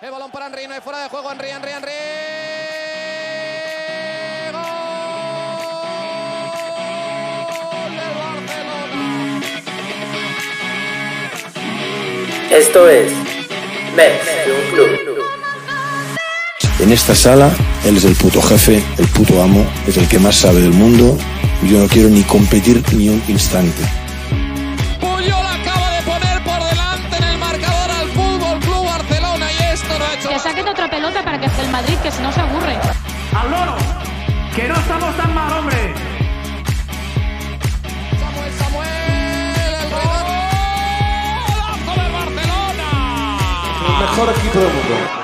El balón para Henry, no hay fuera de juego. Henry, Henry, Henry. Esto es Mets club. En esta sala, él es el puto jefe, el puto amo, es el que más sabe del mundo. Yo no quiero ni competir ni un instante. fora aqui, Bruno.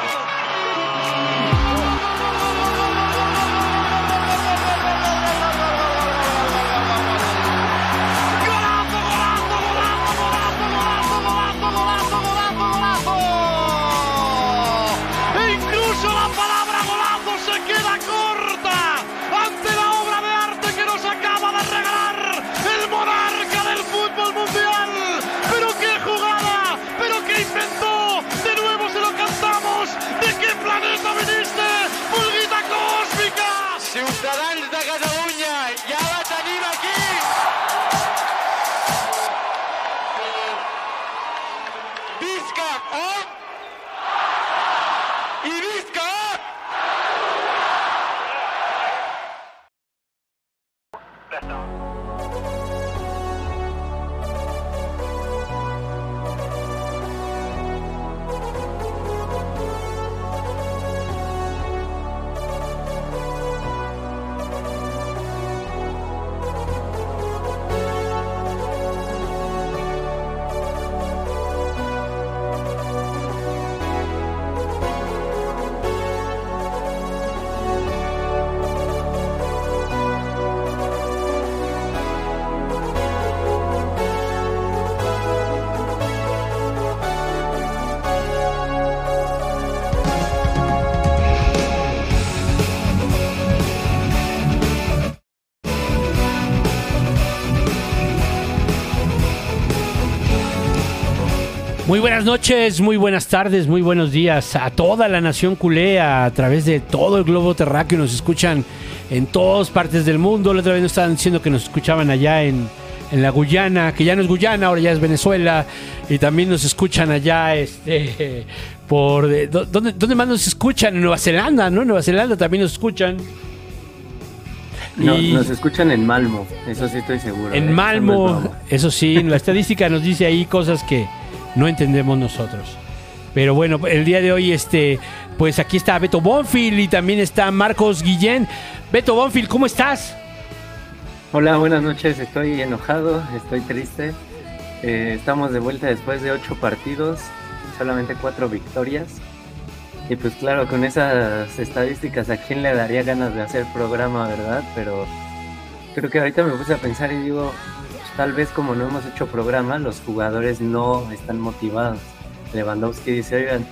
Muy buenas noches, muy buenas tardes, muy buenos días a toda la nación culé a través de todo el globo terráqueo. Nos escuchan en todas partes del mundo. La otra vez nos estaban diciendo que nos escuchaban allá en, en la Guyana, que ya no es Guyana, ahora ya es Venezuela. Y también nos escuchan allá este, por... ¿dó- ¿dónde, ¿Dónde más nos escuchan? En Nueva Zelanda, ¿no? En Nueva Zelanda también nos escuchan. No, Y- Nos escuchan en Malmo, eso sí estoy seguro. ¿eh? En es Malmo, eso sí, la estadística nos dice ahí cosas que no entendemos nosotros. Pero bueno, el día de hoy, este, pues aquí está Beto Bonfil y también está Marcos Guillén. Beto Bonfil, ¿cómo estás? Hola, buenas noches. Estoy enojado, estoy triste. Eh, estamos de vuelta después de ocho partidos, solamente cuatro victorias. Y pues claro, con esas estadísticas, ¿a quién le daría ganas de hacer programa, verdad? Pero creo que ahorita me puse a pensar y digo, tal vez como no hemos hecho programa, los jugadores no están motivados. Lewandowski dice, oigan,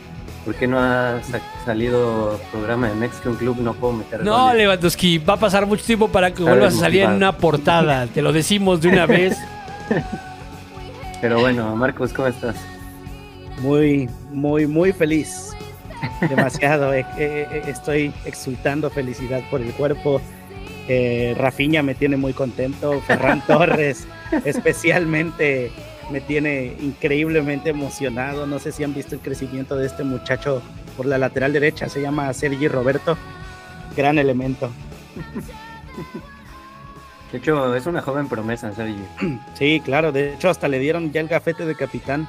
¿por qué no ha sa- salido programa de Mexican Club? No puedo meter No, goles". Lewandowski, va a pasar mucho tiempo para que vuelvas a salir en una portada. Te lo decimos de una vez. Pero bueno, Marcos, ¿cómo estás? Muy, muy, muy feliz. Demasiado. eh, eh, eh, estoy exultando felicidad por el cuerpo. Eh, Rafinha me tiene muy contento. Ferran Torres, especialmente, me tiene increíblemente emocionado. No sé si han visto el crecimiento de este muchacho por la lateral derecha. Se llama Sergi Roberto. Gran elemento. De hecho, es una joven promesa, Sergio. Sí, claro. De hecho, hasta le dieron ya el gafete de capitán.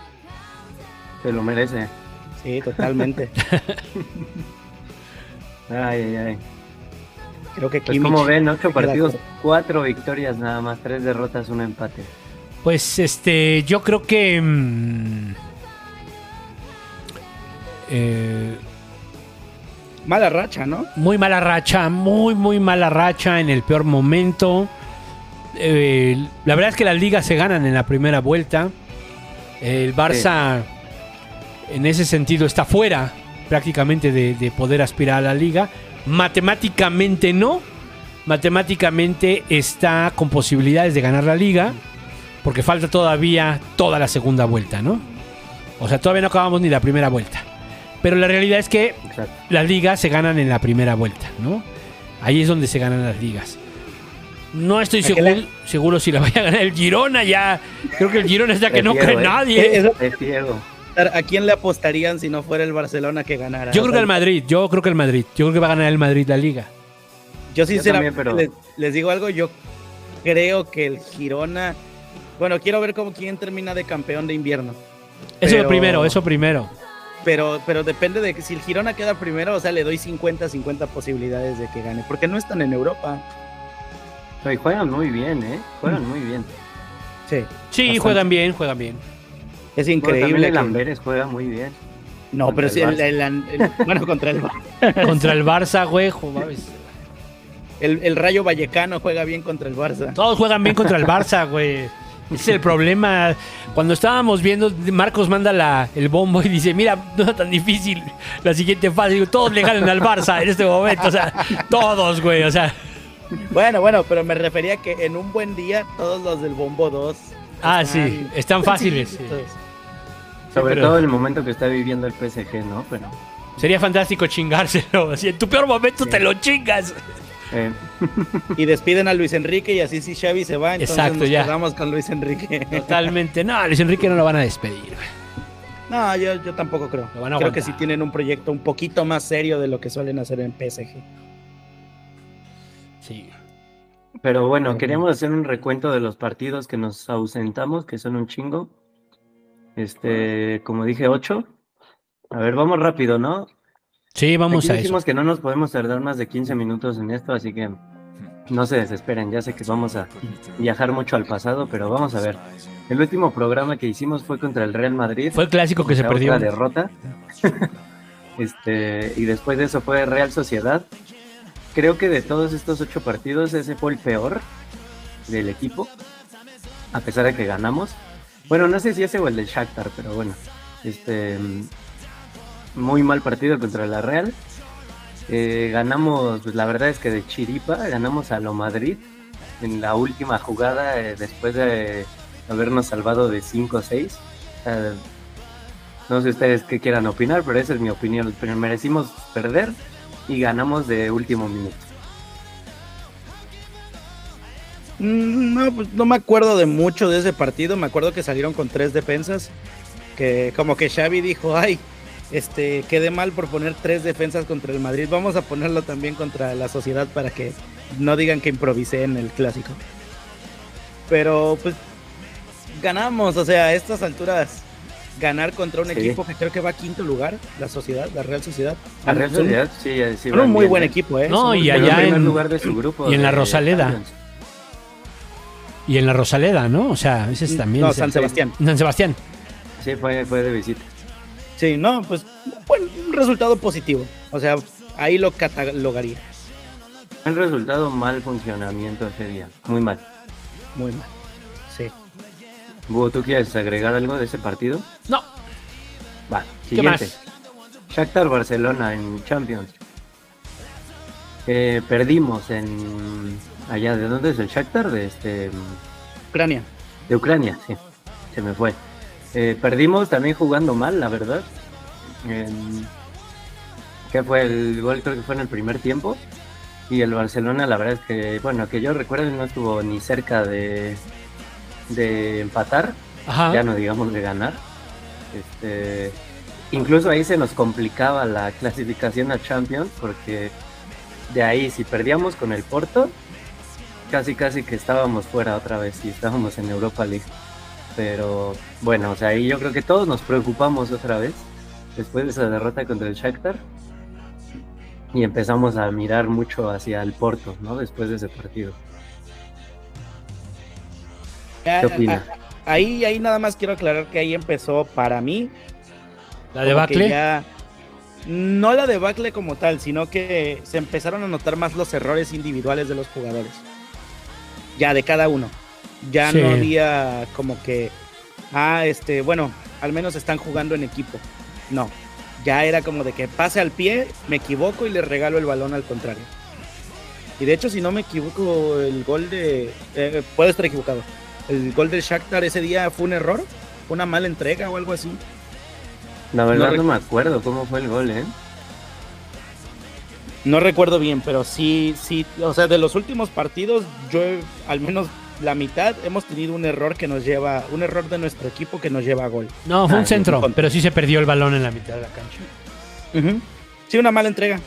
Se lo merece. Sí, totalmente. Ay, ay, ay. Creo que Pues Kimmich- como ven, ocho partidos, cuatro victorias nada más, tres derrotas, un empate. Pues este, yo creo que. mm, eh, Mala racha, ¿no? muy mala racha, muy, muy mala racha en el peor momento. Eh, la verdad es que las ligas se ganan en la primera vuelta. El Barça, en ese sentido, está fuera prácticamente de, de poder aspirar a la liga. Matemáticamente no. Matemáticamente está con posibilidades de ganar la liga. Porque falta todavía toda la segunda vuelta, ¿no? O sea, todavía no acabamos ni la primera vuelta. Pero la realidad es que Exacto. las ligas se ganan en la primera vuelta, ¿no? Ahí es donde se ganan las ligas. No estoy ¿A qué seguro, seguro si la vaya a ganar el Girona ya. Creo que el Girona está que no cree ¿eh? nadie. Eso- ¿A quién le apostarían si no fuera el Barcelona que ganara? Yo creo que el Madrid, yo creo que el Madrid. Yo creo que va a ganar el Madrid la liga. Yo sinceramente también, pero- les, les digo algo, yo creo que el Girona, bueno, quiero ver cómo quién termina de campeón de invierno. Eso Pero- primero, eso primero. Pero, pero depende de que si el Girona queda primero, o sea, le doy 50-50 posibilidades de que gane, porque no están en Europa. Y juegan muy bien, ¿eh? Juegan muy bien. Sí, Sí, Bastante. juegan bien, juegan bien. Es Bueno, también increíble. el que- Amberes juega muy bien. no, contra pero el sí, el, Barça. el- el- bueno, contra el, Contra el Barça, güey. el, el Rayo Vallecano juega bien contra el Barça. Todos juegan bien contra el Barça, güey. Ese es el problema. Cuando estábamos viendo, Marcos manda la, el bombo y dice, mira, no es tan difícil la siguiente fase. Digo, Todos le ganan al Barça en este momento. O sea, todos, güey. O sea, Bueno, bueno, pero me refería que en un buen día todos los del Bombo 2. Ah, sí, están fáciles, sí. Sobre pero- todo el momento que está viviendo el PSG, ¿no? Pero, sería fantástico chingárselo. Si en tu peor momento te lo chingas. eh, Y despiden a Luis Enrique y así si Xavi se va, entonces Exacto, nos ya. quedamos con Luis Enrique. Totalmente. No, Luis Enrique no lo van a despedir. No, yo, yo tampoco creo. Lo van a creo que sí tienen un proyecto un poquito más serio de lo que suelen hacer en PSG. Sí. pero bueno, queríamos hacer un recuento de los partidos que nos ausentamos, que son un chingo. Este, como dije, ocho. A ver, vamos rápido, ¿no? Sí, vamos Aquí a eso. dijimos que no nos podemos tardar más de 15 minutos en esto, así que no se desesperen. Ya sé que vamos a viajar mucho al pasado, pero vamos a ver. El último programa que hicimos fue contra el Real Madrid. Fue el clásico que se perdió. derrota. este, y después de eso fue Real Sociedad. Creo que de todos estos ocho partidos, ese fue el peor del equipo. A pesar de que ganamos. Bueno, no sé si ese o el del Shakhtar, pero bueno. Este. Muy mal partido contra la Real. Eh, ganamos, pues la verdad es que de chiripa, ganamos a lo Madrid en la última jugada eh, después de habernos salvado de 5 o 6. no sé ustedes qué quieran opinar, pero esa es mi opinión. Pero merecimos perder y ganamos de último minuto. No, pues no me acuerdo de mucho de ese partido. Me acuerdo que salieron con tres defensas. Que como que Xavi dijo, ay, este, quedé mal por poner tres defensas contra el Madrid. Vamos a ponerlo también contra la sociedad para que no digan que improvisé en el clásico. Pero pues ganamos, o sea, a estas alturas ganar contra un Sí. equipo que creo que va a quinto lugar, la sociedad, la Real Sociedad. La Real Son- Sociedad, sí, sí. un muy bien, buen ¿eh? equipo, ¿eh? No, y allá en lugar de su grupo. y en la Rosaleda. Champions. Y en la Rosaleda, ¿no? O sea, ese es también. No, San Sebastián. San Sebastián. Sí, fue, fue de visita. Sí, no, pues bueno, un resultado positivo. O sea, ahí lo catalogaría. El resultado, mal funcionamiento ese día. Muy mal. Muy mal. Sí. Búho, ¿tú quieres agregar algo de ese partido? No. Va, ¿Qué siguiente. más? Shakhtar Barcelona en Champions. Eh, perdimos en allá de dónde es el Shakhtar de este Ucrania. de Ucrania, sí. Se me fue. Eh, perdimos también jugando mal, la verdad. En- ¿Qué fue el gol? Creo que fue en el primer tiempo. Y el Barcelona, la verdad es que, bueno, que yo recuerdo no estuvo ni cerca de, de empatar Ajá. ya no digamos de ganar. Este, incluso ahí se nos complicaba la clasificación a Champions porque de ahí si perdíamos con el Porto, casi casi que estábamos fuera otra vez y estábamos en Europa League. Pero bueno, o sea, ahí yo creo que todos nos preocupamos otra vez después de esa derrota contra el Shakhtar y empezamos a mirar mucho hacia el Porto, ¿no? Después de ese partido. ¿Qué opina? ah, Ahí, ahí nada más quiero aclarar que ahí empezó para mí. La debacle. ya- no la debacle como tal, sino que se empezaron a notar más los errores individuales de los jugadores. Ya de cada uno. Ya Sí. no había como que, ah, este, bueno, al menos están jugando en equipo. No. Ya era como de que pase al pie, me equivoco y le regalo el balón al contrario. Y de hecho, si no me equivoco, el gol de. eh, puedo estar equivocado. El gol del Shakhtar ese día fue un error, fue una mala entrega o algo así. La verdad No no, me acuerdo cómo fue el gol, ¿eh? No recuerdo bien, pero sí, sí, o sea, de los últimos partidos, yo al menos la mitad hemos tenido un error que nos lleva, un error de nuestro equipo que nos lleva a gol. No, fue Ah, un sí, centro, pero sí se perdió el balón en la mitad de la cancha. Sí, una mala entrega.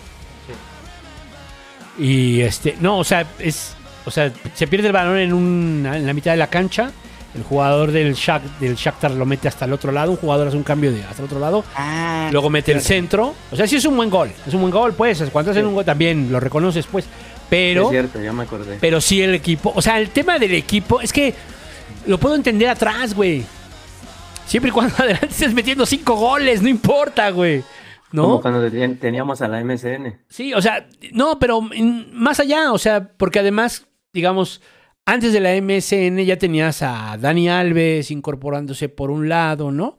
Y este, no, o sea, es, o sea, se pierde el balón en, un, en la mitad de la cancha. El jugador del, Shak, del Shakhtar lo mete hasta el otro lado. Un jugador hace un cambio de hasta el otro lado. Ah, Luego mete el centro. O sea, sí es un buen gol. Es un buen gol, pues. Cuando hacen Sí. un gol también lo reconoces, pues. es Pero, cierto, ya me acordé. pero sí el equipo. O sea, el tema del equipo es que lo puedo entender atrás, güey. Siempre y cuando adelante estés metiendo cinco goles, no importa, güey. ¿No? Como cuando ten- teníamos a la MSN. Sí, o sea, no, pero más allá, o sea, porque además, digamos, antes de la MSN ya tenías a Dani Alves incorporándose por un lado, ¿no?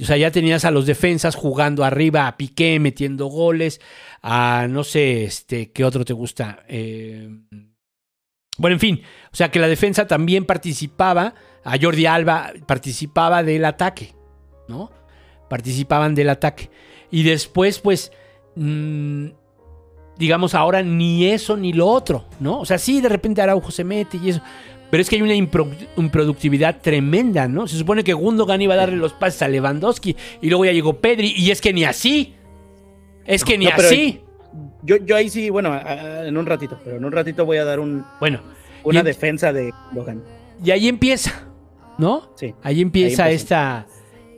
O sea, ya tenías a los defensas jugando arriba, a Piqué metiendo goles, a no sé, este, ¿qué otro te gusta? Eh, bueno, en fin, o sea que la defensa también participaba, a Jordi Alba participaba del ataque, ¿no? Participaban del ataque. Y después, pues, mm, digamos, ahora ni eso ni lo otro, ¿no? O sea, sí, de repente Araujo se mete y eso. Pero es que hay una impro- improductividad tremenda, ¿no? Se supone que Gundogan iba a darle los pases a Lewandowski y luego ya llegó Pedri y es que ni así. Es que ni No, así. Yo, yo ahí sí, bueno, en un ratito, pero en un ratito voy a dar un, Bueno, una defensa de Logan. y ahí empieza, ¿no? Sí. Ahí empieza Ahí esta,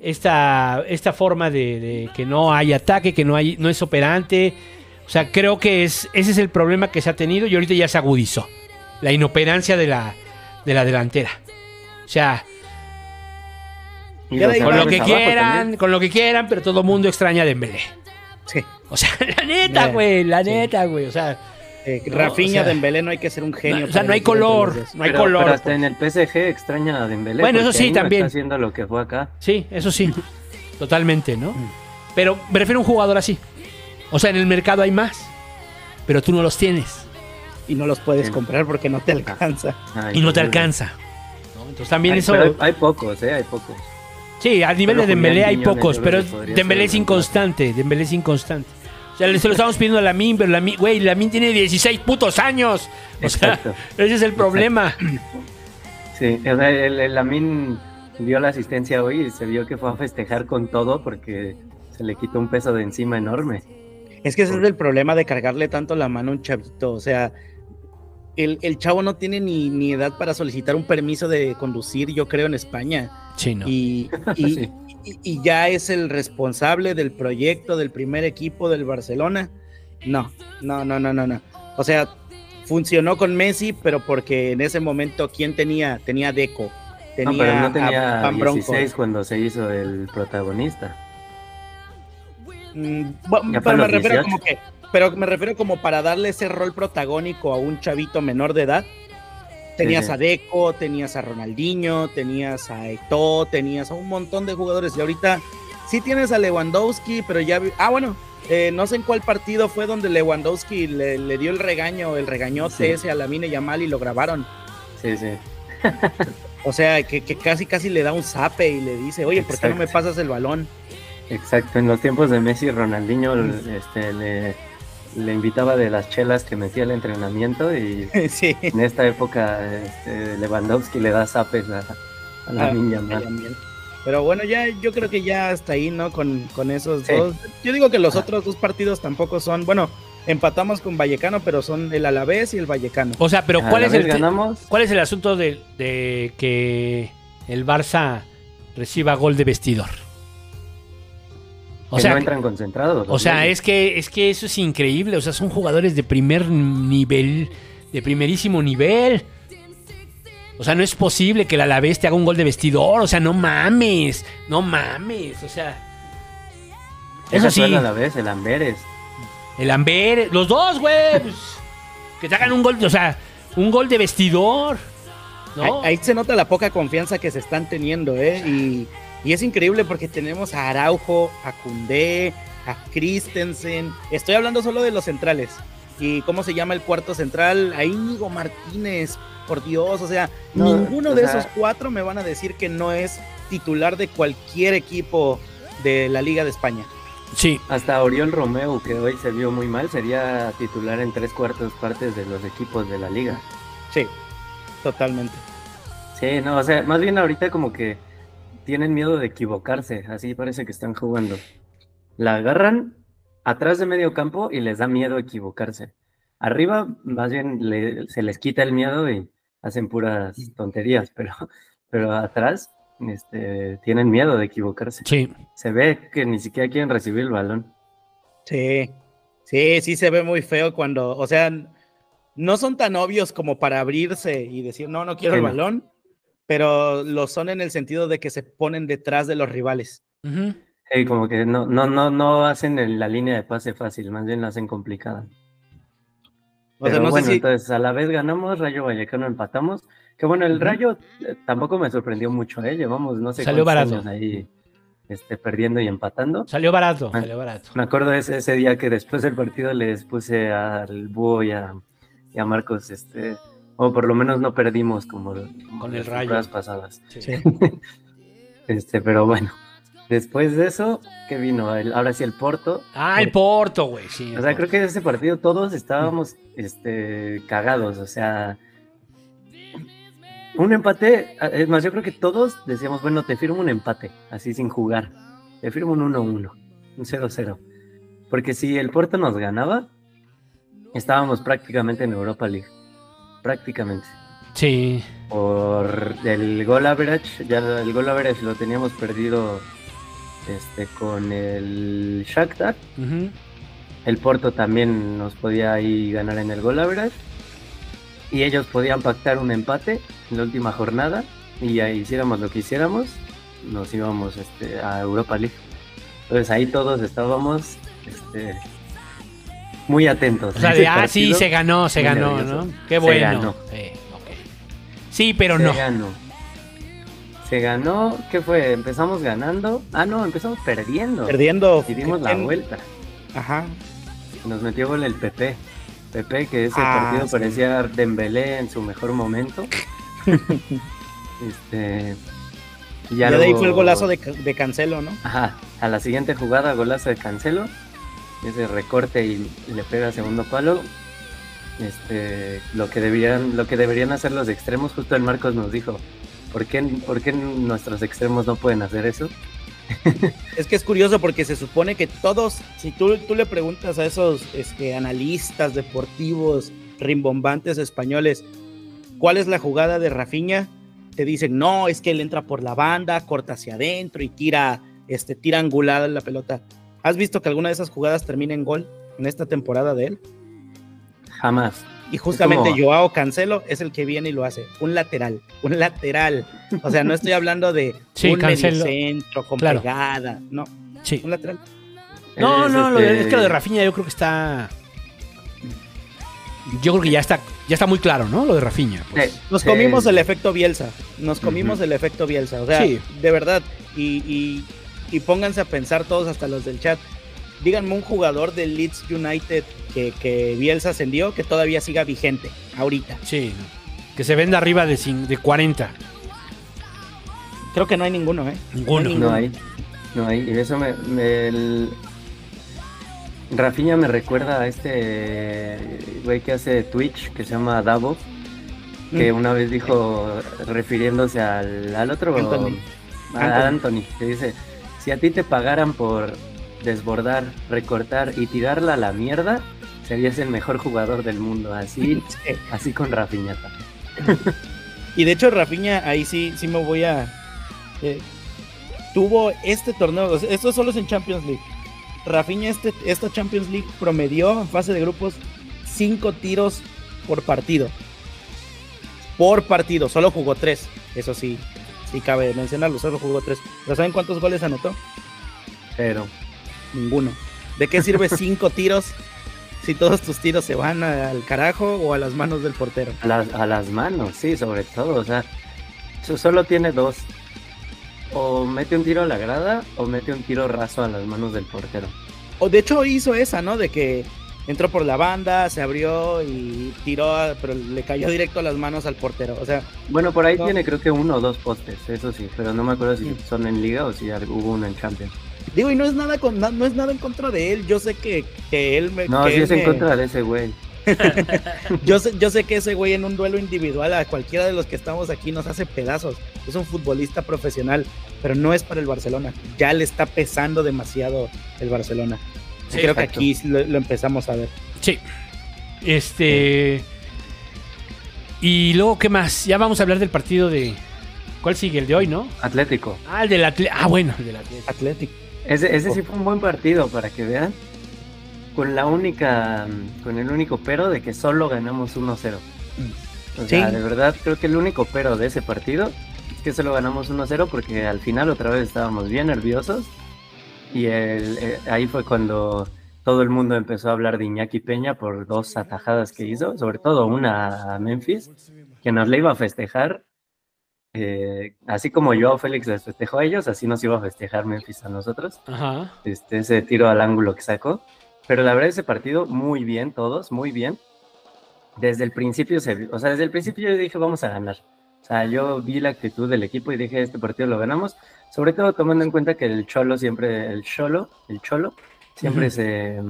esta, esta forma de, de que no hay ataque, que no, hay, no es operante. O sea, creo que es, ese es el problema que se ha tenido y ahorita ya se agudizó. La inoperancia de la, de la delantera. O sea, con lo que quieran, también. con lo que quieran, pero todo el mundo extraña a Dembélé. Sí. O sea, la neta, güey, la neta, güey. O sea, Eh, No, Rafinha o sea, Dembélé no hay que ser un genio. no, o sea, no hay color, no hay pero, color. pero hasta en el PSG extraña a Dembélé. Bueno, eso sí, también. Está haciendo lo que fue acá. Sí, eso sí. Totalmente, ¿no? Mm. Pero me refiero a un jugador así. O sea, en el mercado hay más. Pero tú no los tienes. Y no los puedes Sí. comprar porque no te alcanza. Ay, Y no te alcanza. ¿no? Entonces también Ay, eso. hay, hay pocos, ¿eh? Hay pocos. Sí, al nivel de Dembélé hay pocos, pero Dembélé es inconstante. Dembélé es inconstante. O sea, le- se lo estamos pidiendo a Lamin, pero Lamin, güey, Lamin tiene 16 putos años. O sea, Exacto. ese es el problema. Sí, o sea, el, el Lamin dio la asistencia hoy y se vio que fue a festejar con todo porque se le quitó un peso de encima enorme. Es que ese es el problema de cargarle tanto la mano a un chavito. O sea, el, el chavo no tiene ni, ni edad para solicitar un permiso de conducir, yo creo, en España. Sí, no. Y, y- Sí. y- y ya es el responsable del proyecto del primer equipo del Barcelona. No, no, no, no, no, no. O sea, funcionó con Messi, pero porque en ese momento, ¿quién tenía? Tenía Deco. Tenía, no, pero no a tenía Bronco. 16 cuando se hizo el protagonista. Mm, pero me refiero 18. como que, pero me refiero como para darle ese rol protagónico a un chavito menor de edad. Tenías sí. a Deco, tenías a Ronaldinho, tenías a Eto'o, tenías a un montón de jugadores y ahorita sí tienes a Lewandowski, pero ya ah bueno, eh, no sé en cuál partido fue donde Lewandowski le, le dio el regaño, el regañote Sí. ese a Lamine Yamal y lo grabaron. Sí, sí. O sea, que, que casi casi le da un zape y le dice, oye, ¿por qué no me pasas el balón? Exacto. En los tiempos de Messi, Ronaldinho este, le, le invitaba de las chelas que metía el entrenamiento y sí. en esta época este, Lewandowski le da zapes a, a la Ah, niña. Pero bueno, ya yo creo que ya hasta ahí, ¿no? Con, con esos Sí. dos. Yo digo que los Ah. otros dos partidos tampoco son, bueno, empatamos con Vallecano, pero son el Alavés y el Vallecano. O sea, pero ¿cuál es el ganamos? cuál es el asunto de, de que el Barça reciba gol de vestidor? O que sea, no entran concentrados. o sea, es que es que eso es increíble, o sea, son jugadores de primer nivel, de primerísimo nivel. O sea, no es posible que el Alavés te haga un gol de vestidor, o sea, no mames, no mames, o sea. Eso sí, a la vez, el Amberes. el Amber, los dos, güey, pues, que te hagan un gol, o sea, un gol de vestidor. ¿no? Ahí, ahí se nota la poca confianza que se están teniendo, ¿eh? Y, y es increíble porque tenemos a Araujo, a Cundé, a Christensen. Estoy hablando solo de los centrales. ¿Y cómo se llama el cuarto central? A Íñigo Martínez, por Dios. O sea, No, ninguno o de sea- esos cuatro me van a decir que no es titular de cualquier equipo de la Liga de España. Sí, Hasta Oriol Romeo, que hoy se vio muy mal, sería titular en tres cuartos partes de los equipos de la liga. Sí, totalmente. Sí, no, o sea, más bien ahorita como que tienen miedo de equivocarse, así parece que están jugando. La agarran atrás de medio campo y les da miedo equivocarse. Arriba, más bien le- se les quita el miedo y hacen puras tonterías, pero, pero atrás este, tienen miedo de equivocarse. sí. Se ve que ni siquiera quieren recibir el balón. Sí, sí, sí se ve muy feo cuando, o sea, no son tan obvios como para abrirse y decir, no, no quiero Sí, el no. Pero lo son en el sentido de que se ponen detrás de los rivales. Sí, como que no, no, no, no hacen el- la línea de pase fácil, más bien la hacen complicada. O sea, Pero no bueno, sé si... entonces a la vez ganamos, Rayo Vallecano empatamos. Que bueno, el. Rayo eh, tampoco me sorprendió mucho, ¿eh? Llevamos no sé Salió barato. años ahí este, perdiendo y empatando. Salió barato, Ah. salió barato. Me acuerdo ese, ese día que después del partido les puse al Búho y a, y a Marcos, este, o por lo menos no perdimos como, Con el las Rayo. pasadas. Sí. Este, pero bueno, después de eso, ¿qué vino? El- ahora sí el Porto. Ah, el Porto, güey, sí. O sea, creo que en ese partido todos estábamos este, cagados, o sea, un empate, ah, es más, yo creo que todos decíamos, bueno, te firmo un empate, así sin jugar, te firmo un 1-1, un 0-0, porque si el Porto nos ganaba, estábamos prácticamente en Europa League, prácticamente. Sí. Por el gol average, ya el gol average lo teníamos perdido este, con el Shakhtar, el Porto también nos podía ahí ganar en el gol average. Y ellos podían pactar un empate en la última jornada. Y ya hiciéramos lo que hiciéramos, nos íbamos este, a Europa League. Entonces ahí todos estábamos este, muy atentos. O sea, de, ah, sí, se ganó, se ganó, nervioso. ¿no? Qué Se bueno. ganó. Sí, pero se no. ganó. Se ganó, ¿qué fue? Empezamos ganando. Ah, no, empezamos perdiendo. Perdiendo. Y dimos la en- vuelta. Ajá. Nos metió gol el PP. PP, que ese Ah, partido sí. parecía Dembélé en su mejor momento. este. y Ya de ahí fue el golazo de Cancelo, ¿no? Ajá, a la siguiente jugada, golazo de Cancelo. Ese recorte y, le pega segundo palo. Este, lo que deberían, lo que deberían hacer los extremos, justo el Marcos nos dijo, ¿por qué, por qué nuestros extremos no pueden hacer eso? Es que es curioso porque se supone que todos, si tú, tú le preguntas a esos este, analistas deportivos rimbombantes españoles, ¿cuál es la jugada de Rafinha? Te dicen, no, es que él entra por la banda, corta hacia adentro y tira, este, tira angulada la pelota. ¿Has visto que alguna de esas jugadas termina en gol en esta temporada de él? Jamás. Y justamente como- Joao Cancelo es el que viene y lo hace. Un lateral, un lateral. O sea, no estoy hablando de Sí, un Cancelo. mediocentro con Claro. pegada, no, Sí. un lateral. No, Es, no, lo de- este, es que lo de Rafinha yo creo que está. Yo creo que ya está, ya está muy claro, ¿no? Lo de Rafinha. pues. Sí, Nos sí, comimos el efecto Bielsa. Nos comimos Ujú. el efecto Bielsa. O sea, Sí. de verdad. Y, y- y pónganse a pensar todos, hasta los del chat. Díganme un jugador del Leeds United que, que Bielsa ascendió que todavía siga vigente ahorita. Sí. Que se venda arriba de, de 40. Creo que no hay ninguno, ¿eh? Ninguno. No hay, no hay. Y eso me, me- el- Rafinha me recuerda a este güey que hace Twitch que se llama Davo, que Mm. una vez dijo, refiriéndose al, al otro, Anthony. a Anthony, que dice, si a ti te pagaran por desbordar, recortar y tirarla a la mierda, serías el mejor jugador del mundo. Así, Sí. así con Rafinha. también. Y de hecho, Rafinha, ahí sí, sí me voy a. eh, tuvo este torneo, esto solo es en Champions League. Rafinha, este, esta Champions League promedió en fase de grupos cinco tiros por partido. Por partido, solo jugó tres. Eso sí, sí cabe mencionarlo, solo jugó tres. ¿Pero saben cuántos goles anotó? Pero Ninguno. ¿De qué sirve cinco tiros si todos tus tiros se van al carajo o a las manos del portero? a las, a las manos, sí, sobre todo. O sea, so- solo tiene dos. O mete un tiro a la grada o mete un tiro raso a las manos del portero. O de hecho hizo esa, ¿no? De que entró por la banda, se abrió y tiró, pero le cayó directo a las manos al portero. O sea, Bueno, por ahí No. tiene creo que uno o dos postes, eso sí, pero no me acuerdo si Mm. son en liga o si hubo uno en Champions. Digo, y no es nada con, no es nada en contra de él. Yo sé que, que él me. No, sí es en contra de ese güey. Yo sé, yo sé que ese güey en un duelo individual a cualquiera de los que estamos aquí nos hace pedazos. Es un futbolista profesional, pero no es para el Barcelona. Ya le está pesando demasiado el Barcelona. Sí, Creo que aquí lo, lo empezamos a ver. Sí. Este. Y luego, ¿qué más? Ya vamos a hablar del partido de. ¿Cuál sigue? El de hoy, ¿no? Atlético. Ah, el del Atlético. Ah, bueno, el del Atlético. Atlético. Ese, ese sí fue un buen partido, para que vean. Con la única, con el único pero de que solo ganamos 1-0. O sea, Sí. de verdad creo que el único pero de ese partido es que solo ganamos 1-0 porque al final otra vez estábamos bien nerviosos. Y el- eh, ahí fue cuando todo el mundo empezó a hablar de Iñaki Peña por dos atajadas que hizo, sobre todo una a Memphis, que nos le iba a festejar. eh, así como Joao Félix les festejó a ellos, así nos iba a festejar Memphis a nosotros Ajá. este, ese tiro al ángulo que sacó. Pero la verdad, ese partido, muy bien, todos, muy bien. Desde el principio, se, o sea, desde el principio yo dije, vamos a ganar. O sea, yo vi la actitud del equipo y dije, este partido lo ganamos. Sobre todo tomando en cuenta que el Cholo siempre, el Cholo, el Cholo, siempre se,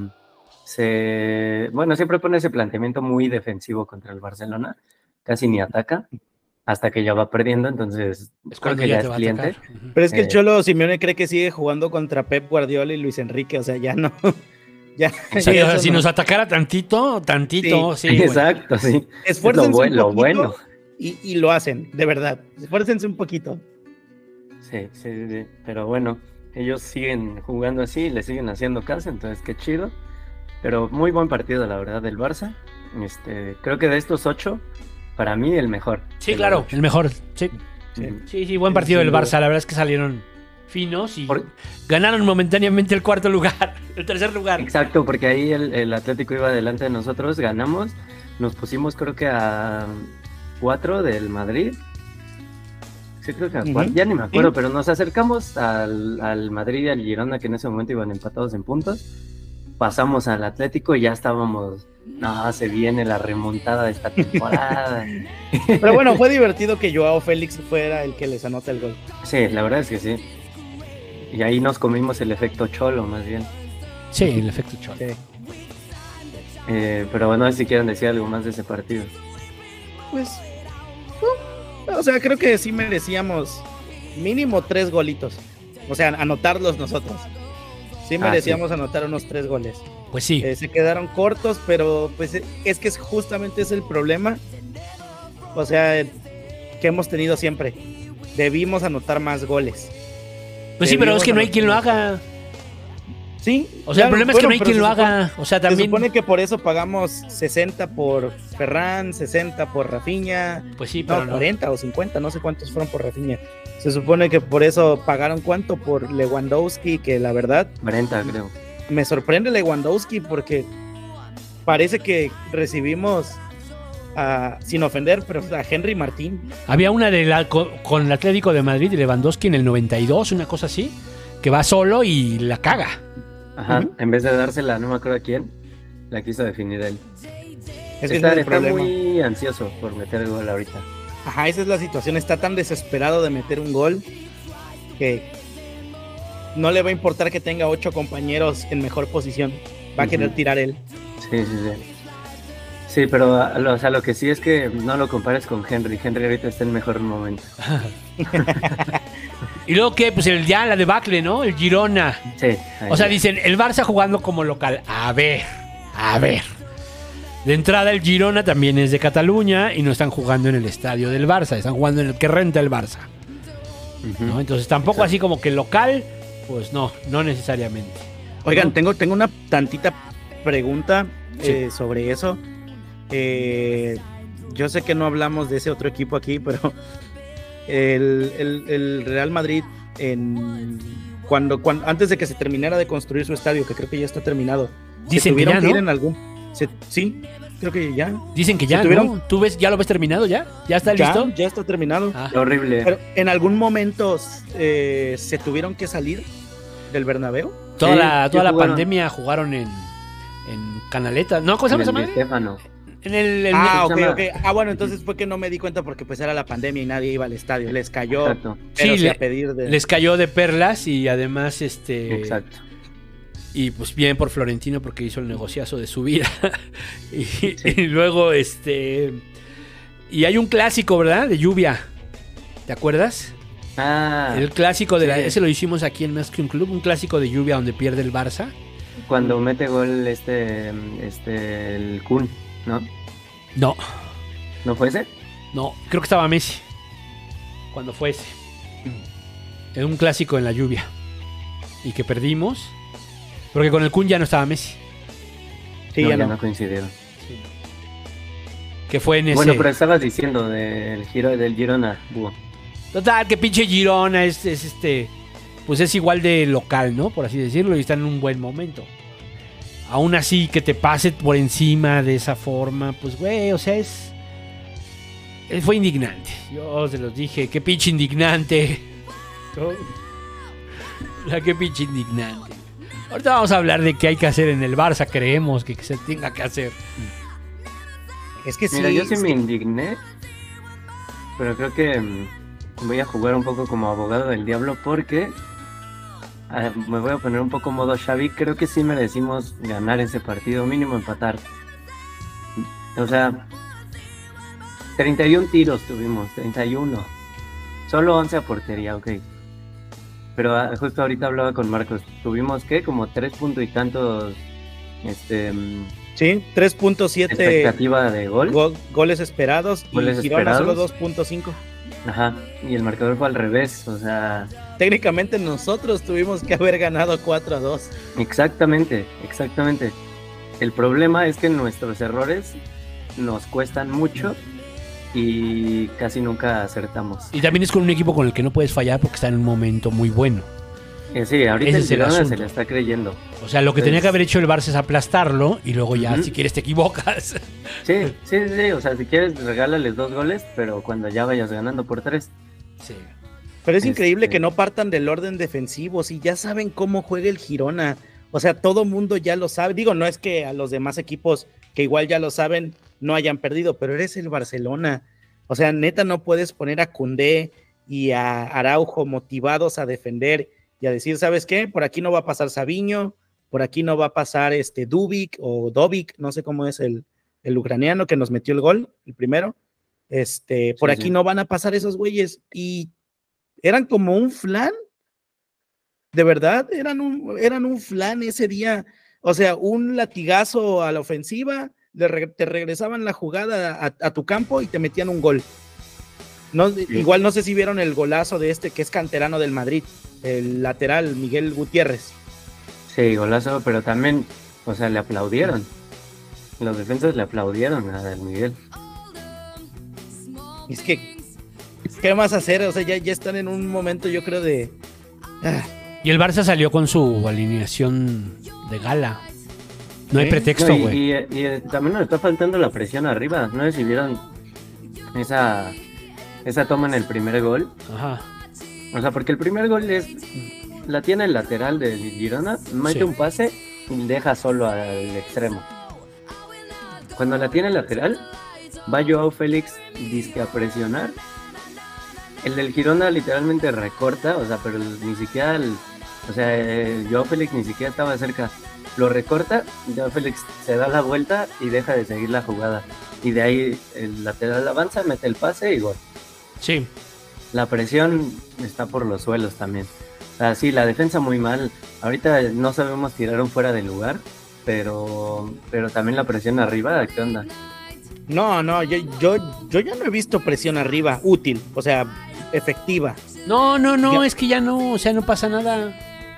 se, bueno, siempre pone ese planteamiento muy defensivo contra el Barcelona. Casi ni ataca hasta que ya va perdiendo, entonces Es creo que ya ya te es va a cliente. Pero es que el Eh. Cholo Simeone cree que sigue jugando contra Pep Guardiola y Luis Enrique. O sea, ya no. Ya, Sí, ya o sea, eso si no. nos atacara tantito, tantito, sí. bueno. Exacto, sí. Esfuércense Lo buen- un lo bueno. Y, y lo hacen, de verdad. Esfuércense un poquito. Sí, sí. Pero bueno, ellos siguen jugando así le siguen haciendo caso, entonces qué chido. Pero muy buen partido, la verdad, del Barça. Este, creo que de estos ocho, para mí el mejor. Sí, claro, ocho. el mejor. Sí, Sí. sí, sí, buen partido del. Barça. La verdad es que salieron finos y Por- ganaron momentáneamente el cuarto lugar, el tercer lugar. Exacto, porque ahí el, el Atlético iba delante de nosotros, ganamos, nos pusimos creo que a cuatro del Madrid. Sí, creo que a Ujú. cuatro, ya ni me acuerdo, pero nos acercamos al, al Madrid y al Girona, que en ese momento iban empatados en puntos. Pasamos al Atlético y ya estábamos, no, se viene la remontada de esta temporada. Pero bueno, fue divertido que Joao Félix fuera el que les anota el gol. sí, la verdad es que sí. Y ahí nos comimos el efecto cholo, más bien. Sí, el efecto Cholo. Sí. Eh, pero bueno, a ver si quieren decir algo más de ese partido. Pues. O sea, creo que sí merecíamos mínimo tres golitos. O sea, anotarlos nosotros. Sí Ah, merecíamos anotar unos tres goles. Pues sí. Eh, se quedaron cortos, pero pues es que es justamente es el problema. O sea, que hemos tenido siempre. Debimos anotar más goles. Pues sí, pero es que no hay quien lo haga. Sí. O sea, el problema es que no hay quien se lo supone- haga. O sea, Se también. supone que por eso pagamos 60 por Ferran, 60 por Rafinha, Pues sí, no, pero no. 40 o 50, no sé cuántos fueron por Rafinha. Se supone que por eso pagaron cuánto por Lewandowski, que la verdad 40, creo. me sorprende Lewandowski porque parece que recibimos a, sin ofender, pero a Henry Martín. Había una de la, con, con el Atlético de Madrid y Lewandowski en el 92, una cosa así, que va solo y la caga. Ajá, en vez de dársela, no me acuerdo a quién, la quiso definir él. Está es está muy ansioso por meter el gol ahorita. Ajá, esa es la situación. Está tan desesperado de meter un gol que no le va a importar que tenga ocho compañeros en mejor posición. Va a querer tirar él. Sí, sí, sí. Sí, pero o sea, lo que sí es que no lo compares con Henry. Henry ahorita está en mejor momento. Y luego que, pues el, ya la debacle, ¿no? El Girona. Sí. O sea, ya. dicen, el Barça jugando como local. A ver, a ver. De entrada, el Girona también es de Cataluña y no están jugando en el estadio del Barça, están jugando en el que renta el Barça. Entonces, tampoco así como que local, pues no, no necesariamente. Oigan, tengo, tengo una tantita pregunta Sí. eh, sobre eso. Eh, yo sé que no hablamos de ese otro equipo aquí, pero el, el- el Real Madrid, en, cuando, cuando, antes de que se terminara de construir su estadio, que creo que ya está terminado, se Dicen que tuvieron ya, ir en algún. se- sí, creo que ya. Dicen que ya, tuvieron- ¿no? ¿Tú ves, ya lo ves terminado ya? ¿Ya está ya, listo? ya está terminado. Ah, Qué horrible. Pero en algún momento eh, se tuvieron que salir del Bernabéu. toda Sí, la, sí toda la jugaron. pandemia jugaron en, en Canaleta. ¿No? ¿Cómo se llama esa madre? En el, Ah, el- ok, llama- ok. Ah, bueno, entonces fue que no me di cuenta porque pues era la pandemia y nadie iba al estadio. Les cayó, Exacto. pero Sí, sí le- a pedir de... les cayó de perlas y además este Exacto. y pues bien por Florentino porque hizo el negociazo de su vida y, y luego este y hay un clásico verdad de lluvia ¿te acuerdas? Ah, el clásico de la, ese lo hicimos aquí en Más que un club un clásico de lluvia donde pierde el Barça cuando mete gol este, este, el Kun, ¿no? no ¿No fue ese? no creo que estaba Messi cuando fue ese era un clásico en la lluvia y que perdimos porque con el Kun ya no estaba Messi Sí, no, ya ya no. no coincidieron. que fue en ese Bueno, pero estabas diciendo del giro del Girona, Búho. Total, que pinche Girona es, es este. Pues es igual de local, ¿no? Por así decirlo, y está en un buen momento. Aún así, que te pase por encima de esa forma, pues, güey, o sea, es. eh, Fue indignante. Yo se los dije, qué pinche indignante. ¿No? La qué pinche indignante. Ahorita vamos a hablar de qué hay que hacer en el Barça, creemos que se tenga que hacer. Es que sí. Mira, yo sí me que- indigné, pero creo que mm, voy a jugar un poco como abogado del diablo porque ah, me voy a poner un poco modo Xavi. Creo que sí merecimos ganar ese partido, mínimo empatar. O sea, 31 tiros tuvimos, 31. Solo 11 a portería, ok. Pero ah, justo ahorita hablaba con Marcos, tuvimos que como 3 puntos y tantos este, mm, Sí, 3.7 expectativa de gol. go- goles esperados Goles y Girona solo esperados. 2.5. Ajá, y el marcador fue al revés, o sea, Técnicamente nosotros tuvimos que haber ganado 4 a 2. exactamente, exactamente. El problema es que nuestros errores nos cuestan mucho y casi nunca acertamos. Y también es con un equipo con el que no puedes fallar porque está en un momento muy bueno. Eh, sí, ahorita Ese el es el Girona se le está creyendo. O sea, lo que Pues- tenía que haber hecho el Barça es aplastarlo y luego ya, si quieres, te equivocas. Sí, sí, sí, o sea, si quieres regálales dos goles, pero cuando ya vayas ganando por tres. Sí. Pero es Este- increíble que no partan del orden defensivo, si ya saben cómo juega el Girona. O sea, todo mundo ya lo sabe. Digo, no es que a los demás equipos que igual ya lo saben no hayan perdido, pero eres el Barcelona. O sea, neta no puedes poner a Cundé y a Araujo motivados a defender y a decir, ¿sabes qué? Por aquí no va a pasar Sabiño, por aquí no va a pasar este Dubik o Dobik, no sé cómo es el, el ucraniano que nos metió el gol, el primero. Este, por Sí, aquí sí. no van a pasar esos güeyes y eran como un flan. De verdad, eran un, eran un flan ese día. O sea, un latigazo a la ofensiva, le re- te regresaban la jugada a, a tu campo y te metían un gol. No, Igual no sé si vieron el golazo de este que es canterano del Madrid, el lateral Miguel Gutiérrez. Sí, golazo, pero también, o sea, le aplaudieron. Los defensas le aplaudieron a Del Miguel. Es que, ¿qué más hacer? O sea, ya, ya están en un momento, yo creo, de. ah, Y el Barça salió con su alineación de gala. No hay pretexto, No, y, güey. y- y, eh, también nos está faltando la presión arriba. No sé si vieron esa, esa toma en el primer gol. Ajá. O sea, porque el primer gol es. La tiene el lateral de Girona, mete Sí. un pase y deja solo al extremo. Cuando la tiene el lateral, va Joao Félix disque a presionar. El del Girona literalmente recorta, o sea, pero ni siquiera el, o sea, eh, Joao Félix ni siquiera estaba cerca. Lo recorta, Joao Félix se da la vuelta y deja de seguir la jugada. Y de ahí el lateral avanza, mete el pase y gol. Sí. La presión está por los suelos también. O sea, sí, la defensa muy mal. Ahorita no sabemos tirar un fuera de lugar, pero, pero también la presión arriba, ¿qué onda? No, no, yo, yo, yo ya no he visto presión arriba útil, o sea, efectiva. No, no, no, Ya- es que ya no, o sea, no pasa nada.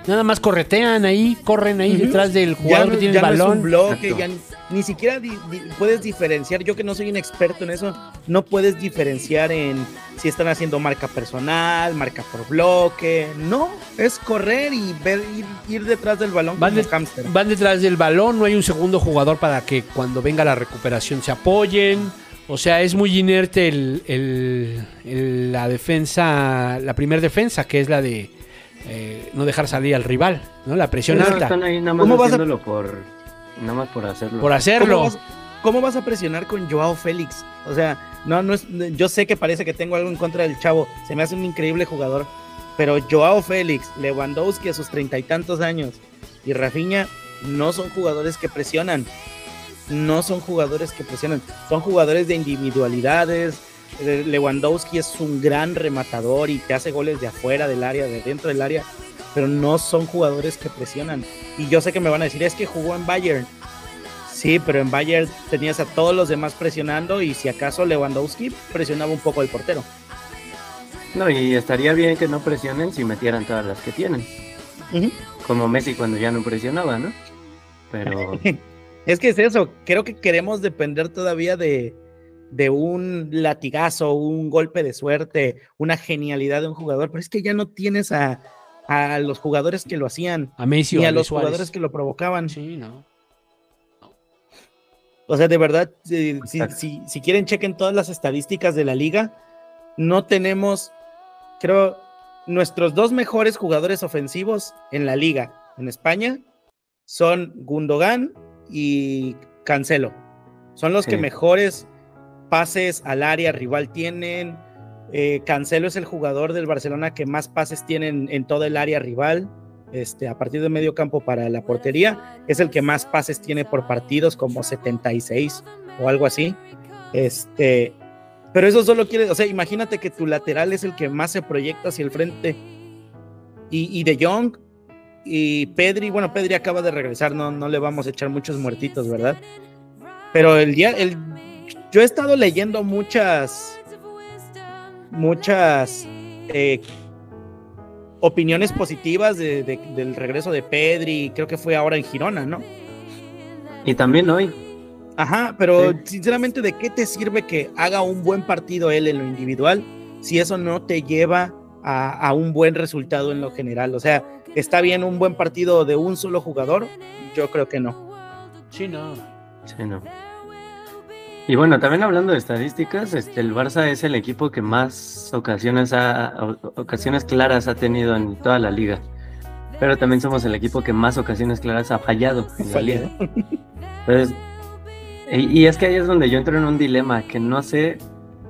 Nada más corretean ahí, corren ahí detrás del jugador que tiene ya el no es un balón. bloque, Exacto. ya ni, ni siquiera di- di- puedes diferenciar. Yo que no soy un experto en eso, no puedes diferenciar en si están haciendo marca personal, marca por bloque. No, es correr y ver, ir, ir detrás del balón Van, como de- hámster. van detrás del balón, no hay un segundo jugador para que cuando venga la recuperación se apoyen. O sea, es muy inerte el, el- el- la defensa, la primera defensa, que es la de eh, no dejar salir al rival, ¿no? La presión No, alta. están ahí nada más ¿Cómo vas a- por, nada más por hacerlo. Por ¿Cómo hacerlo. vas, ¿cómo vas a presionar con Joao Félix? O sea, no, no es, yo sé que parece que tengo algo en contra del chavo, se me hace un increíble jugador, pero Joao Félix, Lewandowski a sus treinta y tantos años y Rafinha no son jugadores que presionan, no son jugadores que presionan, son jugadores de individualidades. Eh, Lewandowski es un gran rematador y te hace goles de afuera del área, de dentro del área, pero no son jugadores que presionan. Y yo sé que me van a decir, es que jugó en Bayern. Sí, pero en Bayern tenías a todos los demás presionando y si acaso Lewandowski presionaba un poco el portero. No, y estaría bien que no presionen si metieran todas las que tienen. Como Messi cuando ya no presionaba, ¿no? Pero Es que es eso, creo que queremos depender todavía de, de un latigazo, un golpe de suerte, una genialidad de un jugador, pero es que ya no tienes a, a los jugadores que lo hacían, A Messi ni o a a los Suárez. jugadores que lo provocaban. Sí, no. O sea, de verdad, si, si- si quieren, chequen todas las estadísticas de la liga. No tenemos, creo, nuestros dos mejores jugadores ofensivos en la liga en España son Gundogan y Cancelo. Son los que mejores pases al área rival tienen. Eh, Cancelo es el jugador del Barcelona que más pases tienen en todo el área rival. Este, a partir de medio campo para la portería, es el que más pases tiene por partidos, como 76 o algo así. Este, pero eso solo quiere, o sea, imagínate que tu lateral es el que más se proyecta hacia el frente. Y, y De Jong y Pedri, bueno, Pedri acaba de regresar, no, no le vamos a echar muchos muertitos, ¿verdad? Pero el día, el, yo he estado leyendo muchas, muchas eh, opiniones positivas de- de- del regreso de Pedri, creo que fue ahora en Girona, ¿no? y también hoy, Ajá, pero Sí. sinceramente, ¿de qué te sirve que haga un buen partido él en lo individual si eso no te lleva a, a un buen resultado en lo general? O sea, ¿está bien un buen partido de un solo jugador? Yo creo que no. Sí, no. sí, no. Y bueno, también hablando de estadísticas, este, el Barça es el equipo que más ocasiones ha, ocasiones claras ha tenido en toda la liga. Pero también somos el equipo que más ocasiones claras ha fallado en la liga. Entonces, y, y es que ahí es donde yo entro en un dilema que no sé,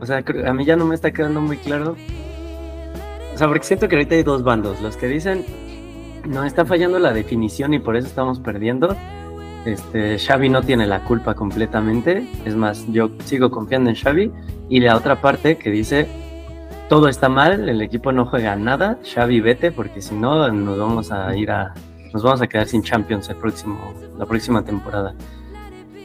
o sea, creo- a mí ya no me está quedando muy claro. O sea, porque siento que ahorita hay dos bandos, los que dicen, no está fallando la definición y por eso estamos perdiendo. Este, Xavi no tiene la culpa completamente, es más, yo sigo confiando en Xavi y la otra parte que dice, todo está mal, el equipo no juega nada, Xavi vete porque si no nos vamos a ir a nos vamos a quedar sin Champions el próximo la próxima temporada.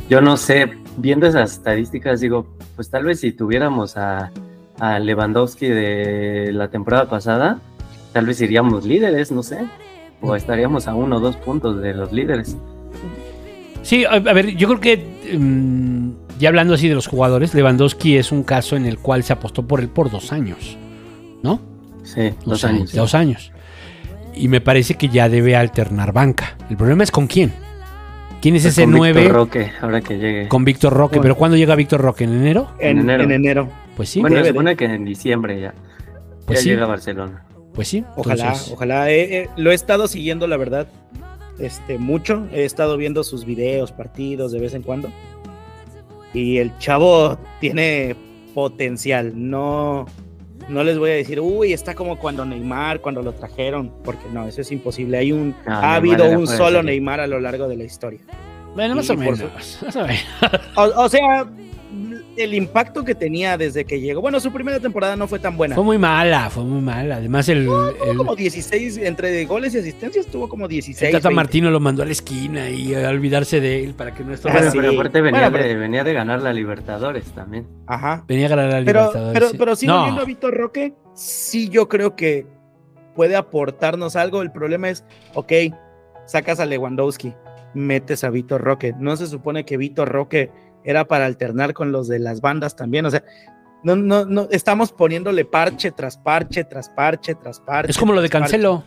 Yo no sé, viendo esas estadísticas, digo, pues tal vez si tuviéramos a, a Lewandowski de la temporada pasada, tal vez iríamos líderes, no sé, o estaríamos a uno o dos puntos de los líderes. Sí, a, ver, yo creo que mm, ya hablando así de los jugadores, Lewandowski es un caso en el cual se apostó por él por dos años, ¿no? Sí, dos años. Dos años. Y me parece que ya debe alternar banca. El problema es con quién. ¿Quién es Pues ese con Víctor 9 Roque, ahora que llegue. con Víctor Roque? ¿Pero cuándo llega Víctor Roque? ¿En enero? En, En enero. en enero. Pues sí, bueno, se supone que en diciembre ya, pues ya sí, llega a Barcelona. Pues sí. Ojalá, Entonces, ojalá. eh, eh, lo he estado siguiendo, la verdad, este, mucho. He estado viendo sus videos, partidos de vez en cuando. Y el chavo tiene potencial. No, no les voy a decir, uy, está como cuando Neymar, cuando lo trajeron, porque no, eso es imposible. Hay un, ha Neymar habido un solo. Neymar a lo largo de la historia. Bueno, más o menos. su- más o menos. O, o sea, el impacto que tenía desde que llegó. Bueno, su primera temporada no fue tan buena. Fue muy mala, fue muy mala. Además, el, Tuvo el, como 16, entre goles y asistencias, tuvo como 16. el Tata 20. Martino lo mandó a la esquina y a olvidarse de él para que no estuviera. Bueno, pero aparte venía, Bueno, pero- de, venía de ganar la Libertadores también. Ajá. Venía a ganar la Pero, Libertadores. pero, sí. pero sí, No, volviendo a Víctor Roque, sí yo creo que puede aportarnos algo. El problema es, ok, sacas a Lewandowski, metes a Víctor Roque. No se supone que Víctor Roque era para alternar con los de las bandas también. O sea, no, no, no, estamos poniéndole parche tras parche, tras parche, tras parche. es como lo de parche. Cancelo.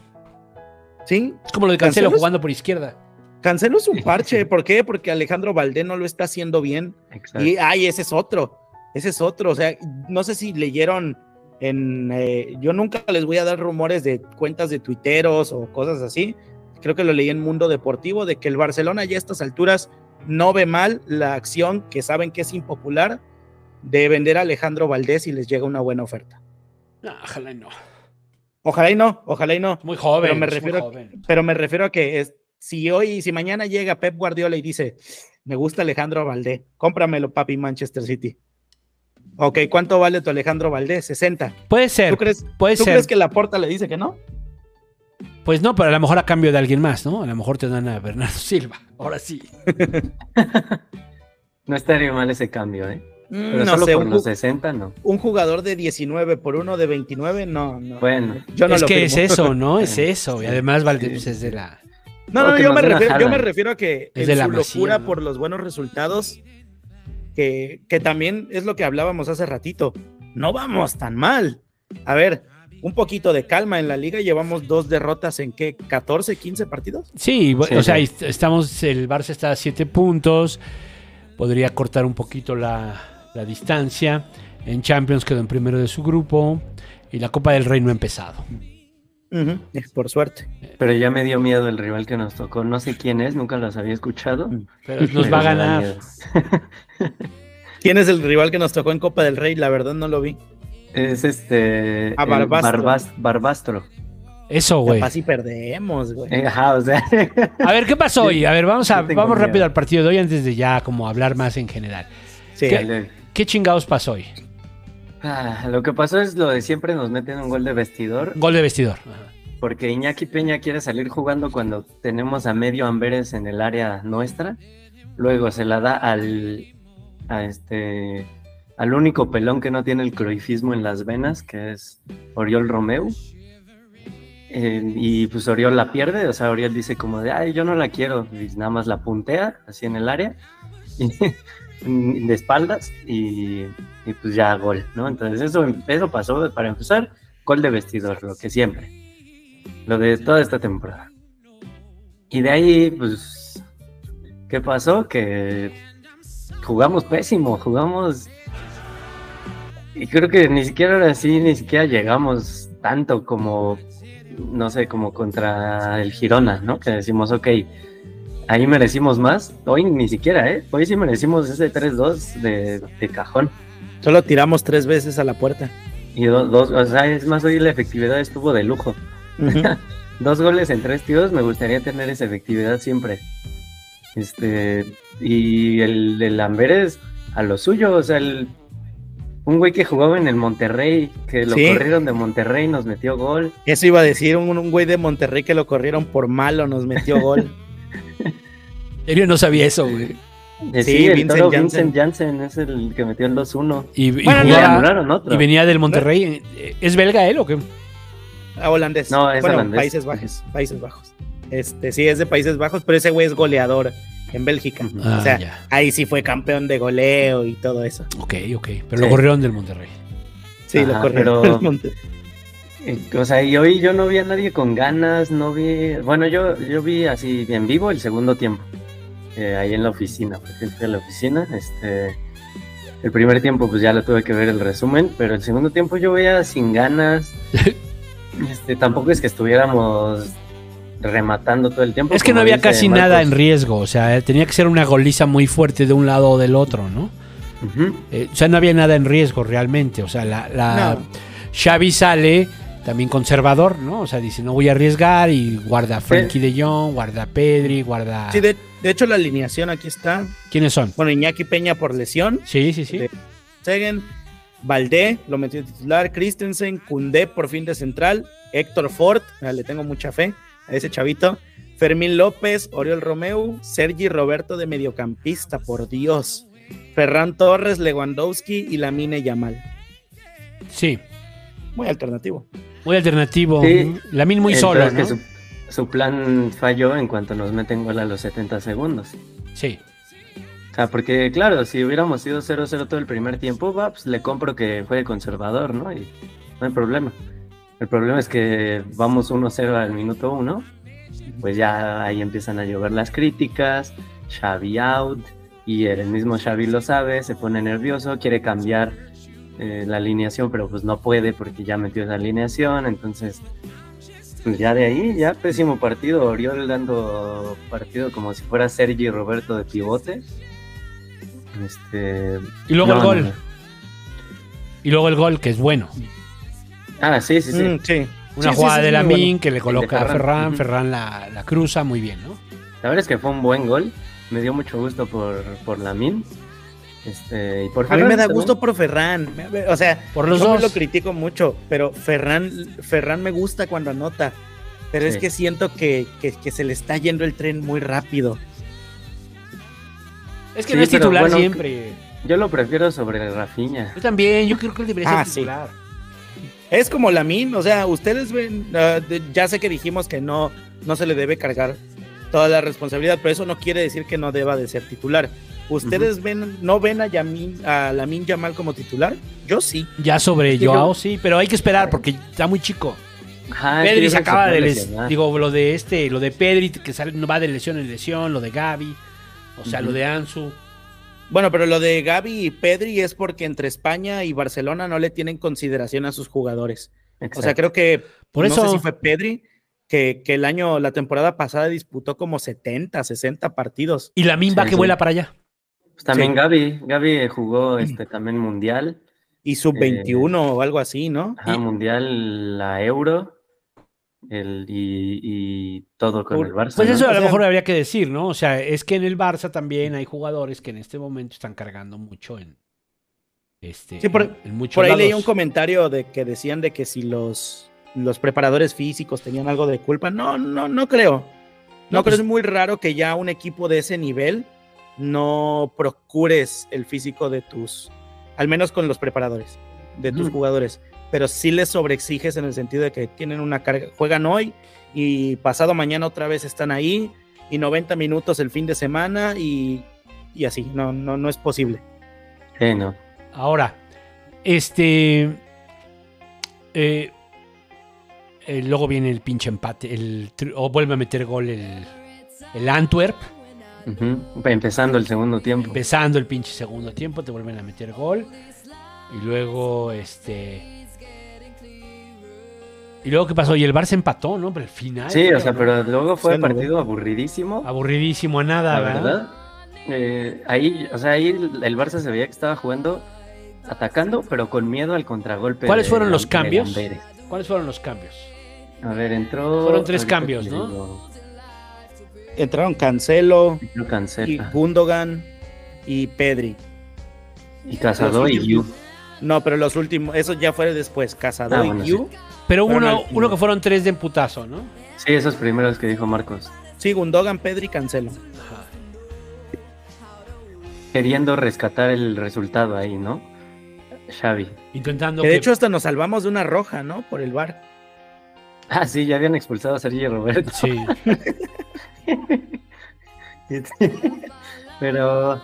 Sí, Es como lo de Cancelo Cancelo es- jugando por izquierda. Cancelo es un parche. ¿Por qué? Porque Alejandro Valdé no lo está haciendo bien. Exacto. Y, ay, ese es otro. Ese es otro. O sea, no sé si leyeron en. eh, yo nunca les voy a dar rumores de cuentas de tuiteros o cosas así. Creo que lo leí en Mundo Deportivo de que el Barcelona ya a estas alturas no ve mal la acción que saben que es impopular de vender a Alejandro Valdés y les llega una buena oferta. No, ojalá y no. Ojalá y no, ojalá y no. Muy joven. Pero me refiero, joven. pero me refiero a que es, si hoy, si mañana llega Pep Guardiola y dice, me gusta Alejandro Valdés, cómpramelo, papi, Manchester City. Ok, ¿cuánto vale tu Alejandro Valdés? 60. Puede ser. ¿Tú crees, puede ¿tú ser. crees que la porta le dice que no? Pues no, pero a lo mejor a cambio de alguien más, ¿no? A lo mejor te dan a Bernardo Silva. Ahora sí. No estaría mal ese cambio, ¿eh? Pero Mm, no solo sé, por un, los ju- 60, no. un jugador de 19 por uno de 29, no, no. Bueno. yo no es lo que firmo. es eso, ¿no? Es eso. Y además Valdés sí. es de la. No, no, yo me, refiero, yo me refiero a que Es en de la su Masía, locura ¿no? por los buenos resultados, que, que también es lo que hablábamos hace ratito, no vamos tan mal. A ver, un poquito de calma en la liga, llevamos dos derrotas en qué, 14, 15 partidos. Sí, o sea, sí. estamos. El Barça está a 7 puntos. Podría cortar un poquito la, la distancia. En Champions quedó en primero de su grupo. Y la Copa del Rey no ha empezado. Eh, por suerte. Pero ya me dio miedo el rival que nos tocó. No sé quién es, nunca los había escuchado. Pero nos Pero va a ganar. ¿Quién es el rival que nos tocó en Copa del Rey? La verdad no lo vi. Es este. Ah, Barbastro. Barbas- Barbastro. Eso, güey. Capaz y perdemos, güey. Eh, Ajá, o sea. A ver, ¿qué pasó hoy? A ver, vamos, a, vamos miedo. rápido al partido de hoy antes de ya como hablar más en general. Sí. ¿Qué? Dale. ¿Qué chingados pasó hoy? Ah, lo que pasó es lo de siempre nos meten un gol de vestidor. Gol de vestidor. Ajá. Porque Iñaki Peña quiere salir jugando cuando tenemos a medio Amberes en el área nuestra. Luego se la da al a este al único pelón que no tiene el croifismo en las venas, que es Oriol Romeu. Eh, y pues Oriol la pierde, o sea, Oriol dice como de, ay, yo no la quiero, y nada más la puntea así en el área, de espaldas, y, y pues ya gol, ¿no? Entonces eso, eso pasó para empezar, gol de vestidor, lo que siempre lo de toda esta temporada. Y de ahí, pues, ¿qué pasó? Que jugamos pésimo, jugamos... Y creo que ni siquiera ahora sí, ni siquiera llegamos tanto como, no sé, como contra el Girona, ¿no? Que decimos, ok, ahí merecimos más. Hoy ni siquiera, ¿eh? Hoy sí merecimos ese 3-2 de, de cajón. Solo tiramos tres veces a la puerta. Y do- dos, o sea, es más, hoy la efectividad estuvo de lujo. Dos goles en tres tiros, me gustaría tener esa efectividad siempre. Este, y el, el Amberes a lo suyo, o sea, el, un güey que jugaba en el Monterrey, que lo Sí. corrieron de Monterrey, nos metió gol. Eso iba a decir un, un güey de Monterrey que lo corrieron por malo, nos metió gol. Serio, no sabía eso, güey. Eh, Sí, sí, el Vincent toro Janssen. Vincent Janssen es el que metió el 2-1. Y, y Bueno, jugaba- y venía del Monterrey. ¿Es belga él o qué? Ah, holandés. No, es bueno, holandés. Países Bajos. Países Bajos. Este, sí, es de Países Bajos, pero ese güey es goleador en Bélgica. Ah, o sea, ya. ahí sí fue campeón de goleo y todo eso. Ok, ok. Pero Sí. lo corrieron del Monterrey. Sí, lo corrieron. pero- Monte- Eh, O sea, y hoy yo no vi a nadie con ganas, no vi, bueno, yo, yo vi así en vivo el segundo tiempo, eh, ahí en la oficina, por ejemplo, en la oficina, este, el primer tiempo pues ya lo tuve que ver el resumen, pero el segundo tiempo yo veía sin ganas, este, tampoco es que estuviéramos rematando todo el tiempo. Es que no había dice casi nada en riesgo. O sea, tenía que ser una goliza muy fuerte de un lado o del otro, ¿no? Eh, o sea, no había nada en riesgo realmente. O sea, la, la No. Xavi sale también conservador, ¿no? O sea, dice, no voy a arriesgar y guarda a Frankie de Jong, guarda a Pedri, guarda... Sí, de, de hecho la alineación aquí está. ¿Quiénes son? Bueno, Iñaki Peña por lesión. Sí, sí, sí. Segen, Valdé lo metió de titular, Christensen, Cundé por fin de central, Héctor Ford, le tengo mucha fe a ese chavito, Fermín López, Oriol Romeu, Sergi Roberto de mediocampista, por Dios, Ferran Torres, Lewandowski y Lamine Yamal. Sí. Muy alternativo. Muy alternativo. Sí. Lamin muy solo, su, su plan falló en cuanto nos meten gol a los 70 segundos. Sí. O sea, porque claro, si hubiéramos sido 0-0 todo el primer tiempo, va, pues le compro que fue conservador, ¿no? Y no hay problema. El problema es que vamos 1-0 al minuto 1, pues ya ahí empiezan a llover las críticas, Xavi out, y el mismo Xavi lo sabe, se pone nervioso, quiere cambiar eh, la alineación, pero pues no puede porque ya metió esa alineación, entonces Pues ya de ahí, ya pésimo partido. Oriol dando partido como si fuera Sergi Roberto de pivote. Este. Y luego el gol. no, no. Y luego el gol, que es bueno. Ah, sí, sí, sí. Mm, sí. Una Sí, jugada sí, de es la muy bueno. Min que le coloca a Ferran. Ferran, la, la cruza muy bien, ¿no? La verdad es que fue un buen gol. Me dio mucho gusto por, por la min. Este, y por A mí me da también. gusto por Ferran. O sea, Por los yo dos. lo critico mucho, pero Ferran, Ferran me gusta cuando anota. Pero es que siento que, que- que se le está yendo el tren muy rápido. Es que Sí, no es titular bueno, siempre. Yo lo prefiero sobre Rafinha. Yo también, yo creo que él debería Ah, ser sí. Es como la min, o sea, ustedes ven, de- ya sé que dijimos que no, no se le debe cargar toda la responsabilidad, pero eso no quiere decir que no deba de ser titular. ¿Ustedes ven, no ven a, Yamin, a Lamin Yamal como titular? Yo sí. Ya sobre Sí, Joao, yo- sí, pero hay que esperar porque está muy chico. Ajá, Pedri se acaba se de les- lesionar. digo, lo de este, lo de Pedri que sale, no va de lesión en lesión, lo de Gaby, o sea, lo de Ansu. Bueno, pero lo de Gaby y Pedri es porque entre España y Barcelona no le tienen consideración a sus jugadores. O sea, creo que Por no eso sé si fue Pedri que, que el año, la temporada pasada disputó como 70, 60 partidos. y la Sí, que sí. vuela para allá. Pues también sí. Gaby. Gaby jugó este, también Mundial. Y sub 21 o algo así, ¿no? Ajá, Mundial, la Euro. El, y, y todo con el Barça. Pues ¿no? eso a lo mejor habría que decir, ¿no? O sea, es que en el Barça también hay jugadores que en este momento están cargando mucho en este Sí, por- en, en muchos Por ahí leí un comentario de que decían de que si los, los preparadores físicos tenían algo de culpa. No, no, no creo. No, No, creo, pues- es muy raro que ya un equipo de ese nivel no procures el físico de tus, al menos con los preparadores, de tus Ujú. jugadores. Pero sí les sobreexiges en el sentido de que tienen una carga, juegan hoy y pasado mañana otra vez están ahí y 90 minutos el fin de semana y, y así. No, no, no es posible. Sí, no. Ahora, este. eh, eh, luego viene el pinche empate. El, tri- o vuelve a meter gol el, el Antwerp. Empezando el segundo tiempo. Empezando el pinche segundo tiempo, te vuelven a meter gol. Y luego, este. Y luego, ¿qué pasó? Y el Barça empató, ¿no? Pero al final. Sí, o sea, ¿no? pero luego fue un no, partido aburridísimo. Aburridísimo a nada, La ¿verdad? verdad. Eh, ahí, o sea, ahí el el Barça se veía que estaba jugando, atacando, pero con miedo al contragolpe. ¿Cuáles de- fueron los de cambios? ¿Cuáles fueron los cambios? A ver, entró. Fueron tres cambios, ¿no? digo, Entraron Cancelo, lo y. Gundogan y Pedri. Y Casado y Yu. No, pero los últimos, eso ya fue después, Casado Ah, y bueno, Yu. Pero hubo uno, uno que fueron tres de emputazo, ¿no? Sí, esos primeros que dijo Marcos. Sí, Gundogan, Pedri, Cancelo. Queriendo rescatar el resultado ahí, ¿no? Xavi. Intentando Que que, de hecho hasta nos salvamos de una roja, ¿no? Por el bar. Ah, sí, ya habían expulsado a Sergio Roberto. Sí. Pero,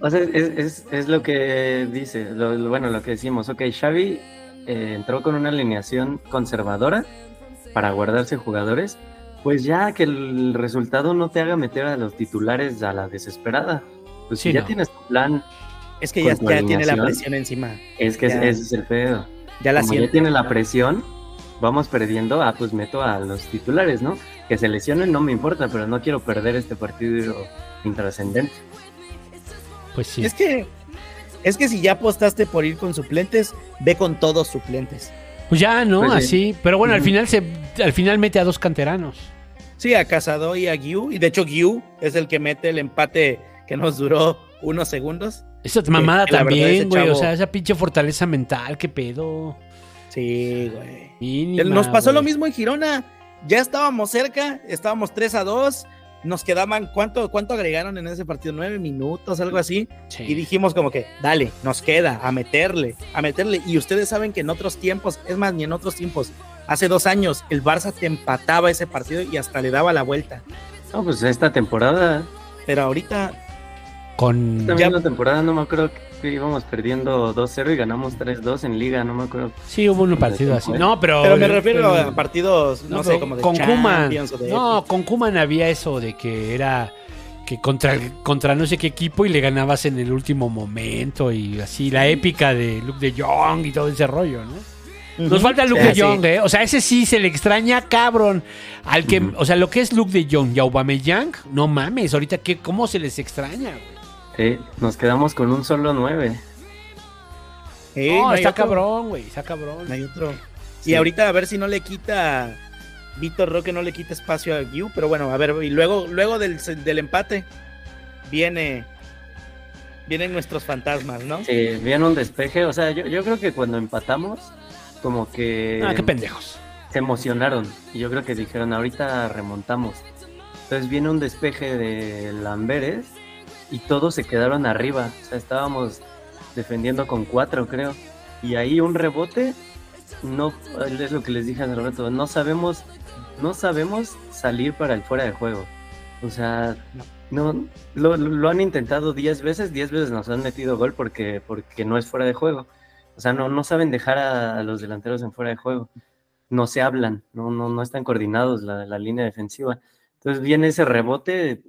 o sea, es, es- es lo que dice, lo- lo- bueno, lo que decimos. Ok, Xavi eh, entró con una alineación conservadora para guardarse jugadores. Pues ya que el resultado no te haga meter a los titulares a la desesperada. Pues Sí, si ya no. tienes tu plan, Es que ya, tiene la presión encima. es que Ya. ese es el pedo. Ya la Como ya tiene la presión, vamos perdiendo, ah, pues meto a los titulares, ¿no? Que se lesionen no me importa, pero no quiero perder este partido intrascendente. Pues sí. Es que es que si ya apostaste por ir con suplentes, ve con todos suplentes. Pues ya, ¿no? Pues sí. Así. Pero bueno, al final se, al final mete a dos canteranos. Sí, a Casado y a Giu. Y de hecho, Giu es el que mete el empate que nos duró unos segundos. Esa mamada también, güey. O sea, esa pinche fortaleza mental, qué pedo. Sí, güey. Mínima, Nos pasó lo mismo en Girona. Ya estábamos cerca, estábamos 3 a 2. Nos quedaban, ¿cuánto, ¿cuánto agregaron en ese partido? ¿Nueve minutos, algo así? Sí. Y dijimos como que, dale, nos queda, a meterle, a meterle. Y ustedes saben que en otros tiempos, es más, ni en otros tiempos, hace dos años, el Barça te empataba ese partido y hasta le daba la vuelta. No, pues esta temporada, Pero ahorita, Con. esta Ya- misma temporada no me acuerdo que íbamos perdiendo 2-0 y ganamos 3-2 en liga, no me acuerdo. Sí, hubo un partido así. No, pero. pero me refiero pero- a partidos, no, no, sé, como de con Kuman. No, con Kuman había eso de que era. Que contra, contra no sé qué equipo y le ganabas en el último momento y así, la épica de Luke de Jong y todo ese rollo, ¿no? Nos falta Luke Sí, de sí. Jong, ¿eh? O sea, ese sí se le extraña, cabrón. Al que, o sea, lo que es Luke de Jong y Aubameyang, no mames, ahorita qué, cómo se les extraña, güey. Sí, nos quedamos con un solo 9. Sí, no, está otro. cabrón, güey, está cabrón. No hay otro. Sí. Y ahorita a ver si no le quita. Víctor Roque no le quita espacio a Giu, pero bueno, a ver, y luego, luego del, del empate viene. Vienen nuestros fantasmas, ¿no? Sí, viene un despeje. O sea, yo, yo creo que cuando empatamos, como que Ah, qué pendejos. se emocionaron. Y yo creo que dijeron, ahorita remontamos. Entonces viene un despeje de Lamberes y todos se quedaron arriba. O sea, estábamos defendiendo con cuatro, creo. Y ahí un rebote, no, es lo que les dije hace rato, no sabemos, no sabemos salir para el fuera de juego. O sea, no, lo, han intentado 10 veces, 10 veces nos han metido gol porque, porque no es fuera de juego. O sea, no, no saben dejar a, a los delanteros en fuera de juego. No se hablan, no, no, no están coordinados la, la línea defensiva. Entonces viene ese rebote,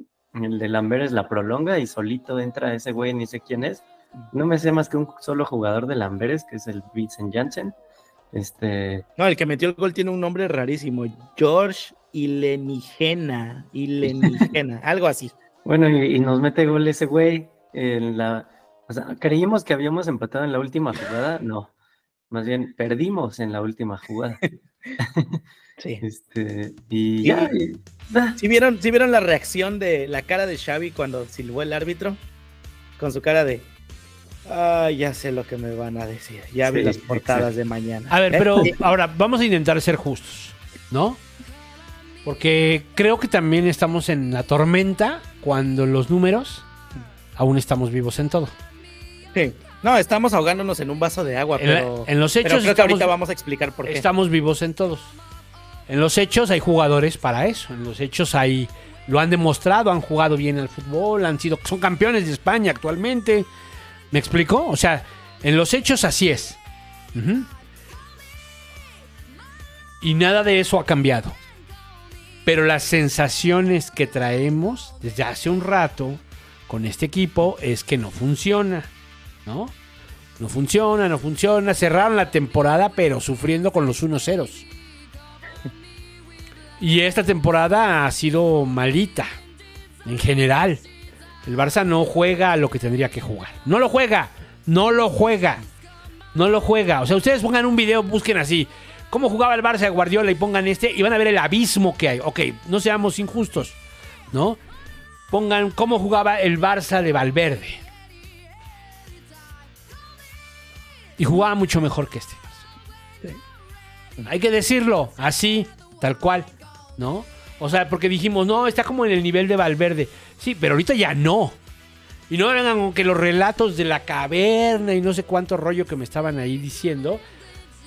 el de Lamberes la prolonga y solito entra ese güey, ni sé quién es. No me sé más que un solo jugador de Lamberes, que es el Vincent Janssen. Este, No, el que metió el gol tiene un nombre rarísimo. George Ilenigena. Ilenigena, algo así. Bueno, y, y nos mete gol ese güey en la... O sea, creímos que habíamos empatado en la última jugada, no. Más bien, perdimos en la última jugada. Sí. Este, y Sí. ya, y- ¿Sí vieron, sí vieron la reacción de la cara de Xavi cuando silbó el árbitro? Con su cara de. Ah, ya sé lo que me van a decir. Ya vi las portadas de mañana. A ver, ¿Eh? pero ahora vamos a intentar ser justos, ¿no? Porque creo que también estamos en la tormenta cuando los números aún estamos vivos en todo. Sí. No, estamos ahogándonos en un vaso de agua, En, la- pero. en los pero hechos creo que ahorita vamos a explicar por qué. estamos vivos en todos. En los hechos hay jugadores para eso. En los hechos hay lo han demostrado, han jugado bien al fútbol, han sido son campeones de España actualmente. ¿Me explico? O sea, en los hechos así es. Y nada de eso ha cambiado. Pero las sensaciones que traemos desde hace un rato con este equipo es que no funciona, ¿no? No funciona, no funciona. Cerraron la temporada, pero sufriendo con los 1-0. Y esta temporada ha sido malita, en general. El Barça no juega lo que tendría que jugar. No lo juega, no lo juega, no lo juega. O sea, ustedes pongan un video, busquen así. ¿Cómo jugaba el Barça de Guardiola y pongan este? Y van a ver el abismo que hay. Ok, no seamos injustos, ¿no? Pongan cómo jugaba el Barça de Valverde. Y jugaba mucho mejor que este. Hay que decirlo, así, tal cual, ¿no? O sea, porque dijimos, no, está como en el nivel de Valverde. Sí, pero ahorita ya no. Y no con que los relatos de la caverna y no sé cuánto rollo que me estaban ahí diciendo.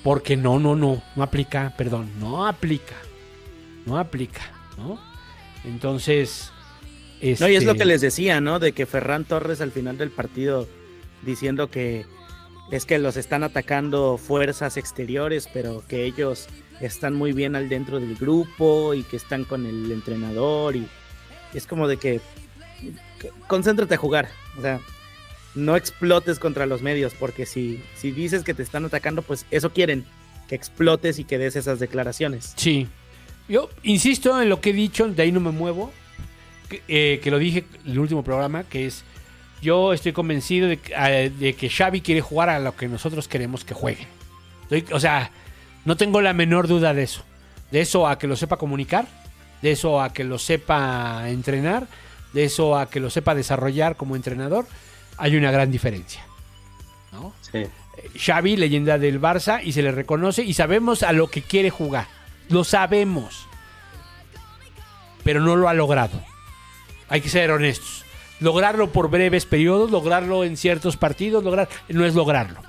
Porque no, no, no, no aplica, perdón, no aplica. No aplica, ¿no? Entonces. No, y es lo este, que les decía, ¿no? De que Ferran Torres al final del partido diciendo que es que los están atacando fuerzas exteriores, pero que ellos están muy bien al dentro del grupo y que están con el entrenador y es como de que, concéntrate a jugar, o sea, no explotes contra los medios, porque si, si dices que te están atacando, pues eso quieren, que explotes y que des esas declaraciones. Sí. Yo insisto en lo que he dicho, de ahí no me muevo. Que, eh, que lo dije en el último programa, que es. Yo estoy convencido de, que- eh, de que Xavi quiere jugar a lo que nosotros queremos que jueguen. Estoy- o sea, no tengo la menor duda de eso. De eso a que lo sepa comunicar, de eso a que lo sepa entrenar, de eso a que lo sepa desarrollar como entrenador, hay una gran diferencia. ¿no? sí. Xavi, leyenda del Barça, y se le reconoce y sabemos a lo que quiere jugar. Lo sabemos. Pero no lo ha logrado. Hay que ser honestos. Lograrlo por breves periodos, lograrlo en ciertos partidos, lograr no es lograrlo.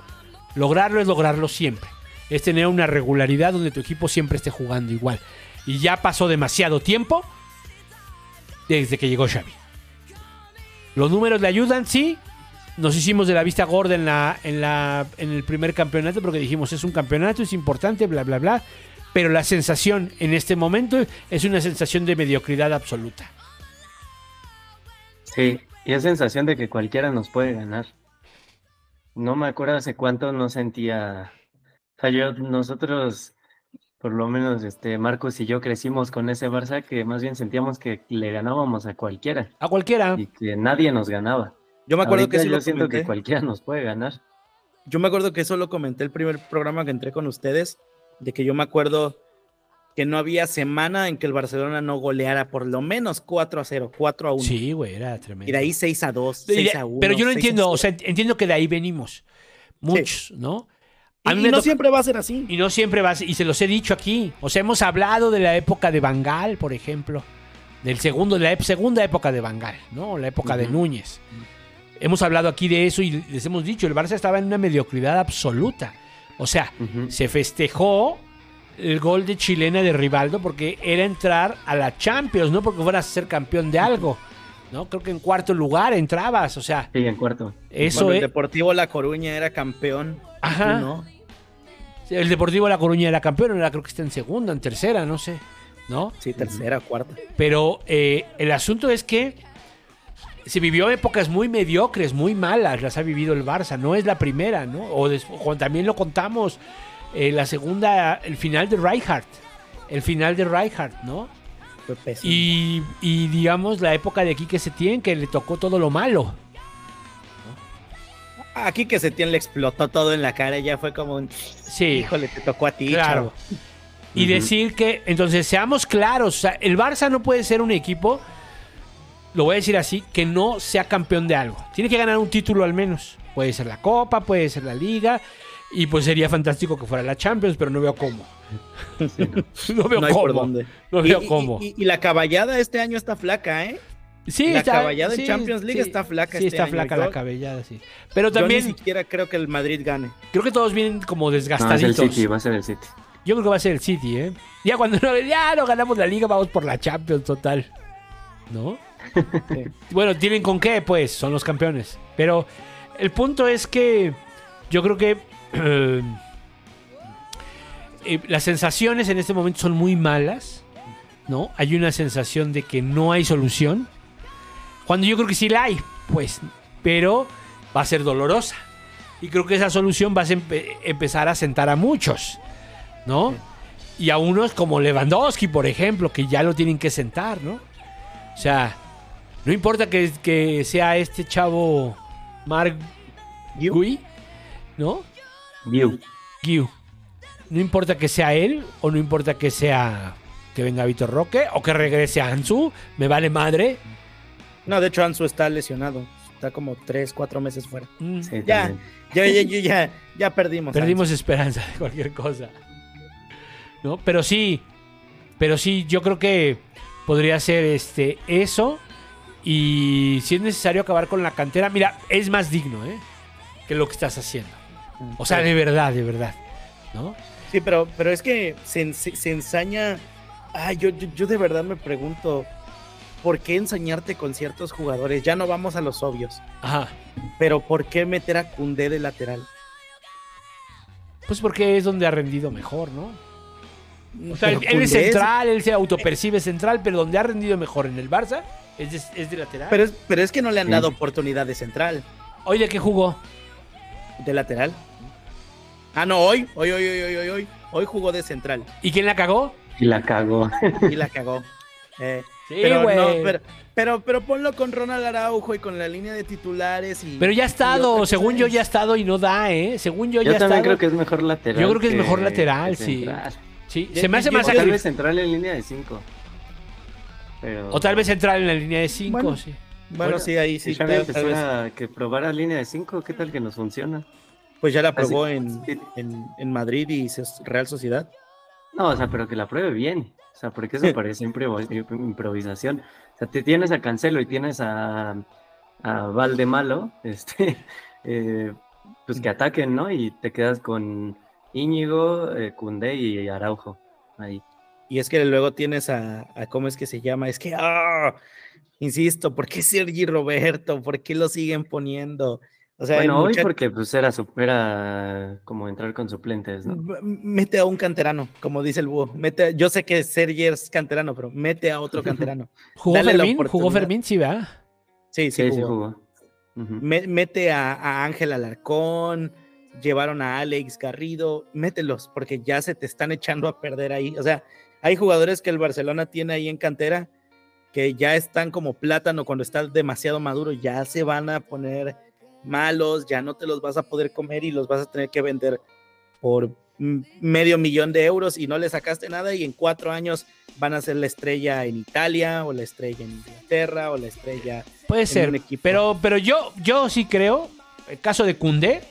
Lograrlo es lograrlo siempre. Es tener una regularidad donde tu equipo siempre esté jugando igual. Y ya pasó demasiado tiempo desde que llegó Xavi. Los números le ayudan, sí, nos hicimos de la vista gorda en la, en la en el primer campeonato porque dijimos es un campeonato, es importante, bla bla bla. Pero la sensación en este momento es una sensación de mediocridad absoluta. Sí, y es sensación de que cualquiera nos puede ganar. No me acuerdo hace cuánto no sentía O sea, yo, nosotros, por lo menos, este, Marcos y yo crecimos con ese Barça que más bien sentíamos que le ganábamos a cualquiera A cualquiera. y que nadie nos ganaba. Yo me acuerdo Ahorita que sí yo lo siento que cualquiera nos puede ganar. Yo me acuerdo que eso lo comenté el primer programa que entré con ustedes, de que yo me acuerdo que no había semana en que el Barcelona no goleara por lo menos 4 a 0, 4 a 1. Sí, güey, era tremendo. Y de ahí 6 a 2, Y de- 6 a 1. pero yo no 6 a entiendo, 0. o sea, entiendo que de ahí venimos. Muchos, ¿no? Y, A mí y me no toca- siempre va a ser así. Y no siempre vas, y se los he dicho aquí. O sea, hemos hablado de la época de Bangal, por ejemplo. Del segundo, de la segunda época de Bangal, ¿no? La época de. Núñez. Hemos hablado aquí de eso y les hemos dicho, el Barça estaba en una mediocridad absoluta. O sea, se festejó el gol de chilena de Rivaldo porque era entrar a la Champions, no porque fueras a ser campeón de algo. ¿no? Creo que en cuarto lugar entrabas, o sea, Sí, en cuarto. eso el es... Deportivo La Coruña era campeón. Ajá. no. El Deportivo La Coruña era campeón, ahora creo que está en segunda, en tercera, no sé, ¿no? Sí, tercera, cuarta. Pero eh, el asunto es que se vivió épocas muy mediocres, muy malas, las ha vivido el Barça, no es la primera, ¿no? O des- o también lo contamos, eh, la segunda, el final de Rijkaard, el final de Rijkaard, ¿no? Y, y, digamos la época de Quique Setién que le tocó todo lo malo. Aquí que Setién le explotó todo en la cara y ya fue como un... Sí. Híjole, te tocó a ti, Claro. chavo. Y decir que, entonces, seamos claros, o sea, el Barça no puede ser un equipo, lo voy a decir así, que no sea campeón de algo. Tiene que ganar un título al menos. Puede ser la Copa, puede ser la Liga, y pues sería fantástico que fuera la Champions, pero no veo cómo. no veo No hay por cómo. dónde. No Y- veo y- cómo. Y, y la caballada este año está flaca, ¿eh? sí, la está- caballada en Champions League sí, está flaca Sí, este está año. flaca Yo- la cabellada, sí. Pero Yo también, ni siquiera creo que el Madrid gane. creo que todos vienen como No, es el desgastaditos. City, va a ser el City. Yo creo que va a ser el City, ¿eh? Ya cuando no, ya no ganamos la liga, vamos por la Champions total. ¿No? Sí. Bueno, ¿tienen con qué? Pues son los campeones. Pero el punto es que yo creo que eh, eh, las sensaciones en este momento son muy malas. ¿No? Hay una sensación de que no hay solución. Cuando yo creo que sí la hay, pues. Pero va a ser dolorosa. Y creo que esa solución va a empe- empezar a sentar a muchos. ¿no? Y a unos como Lewandowski, por ejemplo, que ya lo tienen que sentar, ¿no? O sea, no importa que, que sea este chavo Mark. Gui, ¿no? View. Guiu. No importa que sea él o no importa que sea que venga Vitor Roque o que regrese a Ansu, me vale madre. No, de hecho Ansu está lesionado. Está como tres, cuatro meses fuera. Mm, Sí, Ya, ya, ya, ya, ya, ya perdimos. Perdimos esperanza de cualquier cosa. ¿No? Pero sí, pero sí, yo creo que podría ser este eso. Y si es necesario acabar con la cantera, mira, es más digno, ¿eh? Que lo que estás haciendo. O sea, de verdad, de verdad. ¿No? Sí, pero, pero es que se, se, se ensaña. Ay, yo, yo, yo de verdad me pregunto, ¿por qué ensañarte con ciertos jugadores? Ya no vamos a los obvios, Ajá. pero ¿por qué meter a Cundé de lateral? Pues porque es donde ha rendido mejor, ¿no? O sea, él, es central, él se autopercibe central, pero donde ha rendido mejor en el Barça es de, es de lateral. Pero es, pero es que no le han Sí. dado oportunidad de central, Hoy de qué jugó? de lateral. Ah, no, hoy, hoy, hoy, hoy, hoy, hoy, hoy jugó de central. ¿Y quién la cagó? Y la cagó. Y la cagó. Eh, sí, pero, no, pero, pero, pero, ponlo con Ronald Araujo y con la línea de titulares. Y, pero ya ha estado, según yo ya ha estado y no da, ¿eh? Según yo, yo ya estado. Yo también creo que es mejor lateral. Yo creo que, es mejor lateral, sí. Sí, se me hace más Tal vez central en línea de 5. O tal vez central en la línea de 5, sí. Bueno, Bueno, sí, ahí sí. Xavi tal- empezó tal vez. a que probara línea de 5, ¿qué tal que nos funciona? Pues ya la probó en, en, en Madrid y Real Sociedad. No, o sea, pero que la pruebe bien. O sea, porque eso parece improvisación. O sea, te tienes a Cancelo y tienes a, a Valdemalo, este, eh, pues que ataquen, ¿no? Y te quedas con Íñigo, eh, Cundé y Araujo. Ahí. Y es que luego tienes a, a ¿cómo es que se llama? Es que, ah, insisto, ¿por qué Sergi Roberto? ¿Por qué lo siguen poniendo? O sea, bueno, el hoy porque pues era, era como entrar con suplentes, ¿no? Mete a un canterano, como dice el búho. Mete, yo sé que Sergi es canterano, pero mete a otro canterano. ¿Jugó Dale Fermín? ¿Jugó. Fermín? Sí, ¿verdad? Sí, sí, Sí, sí jugó. jugó. Ujú. Me- mete a, a Ángel Alarcón, llevaron a Alex Garrido, mételos, porque ya se te están echando a perder ahí. O sea, hay jugadores que el Barcelona tiene ahí en cantera que ya están como plátano cuando está demasiado maduro, ya se van a poner malos, ya no te los vas a poder comer y los vas a tener que vender por medio millón de euros y no le sacaste nada y en cuatro años van a ser la estrella en Italia o la estrella en Inglaterra o la estrella Puede ser, pero, pero yo, yo sí creo, el caso de Cundé,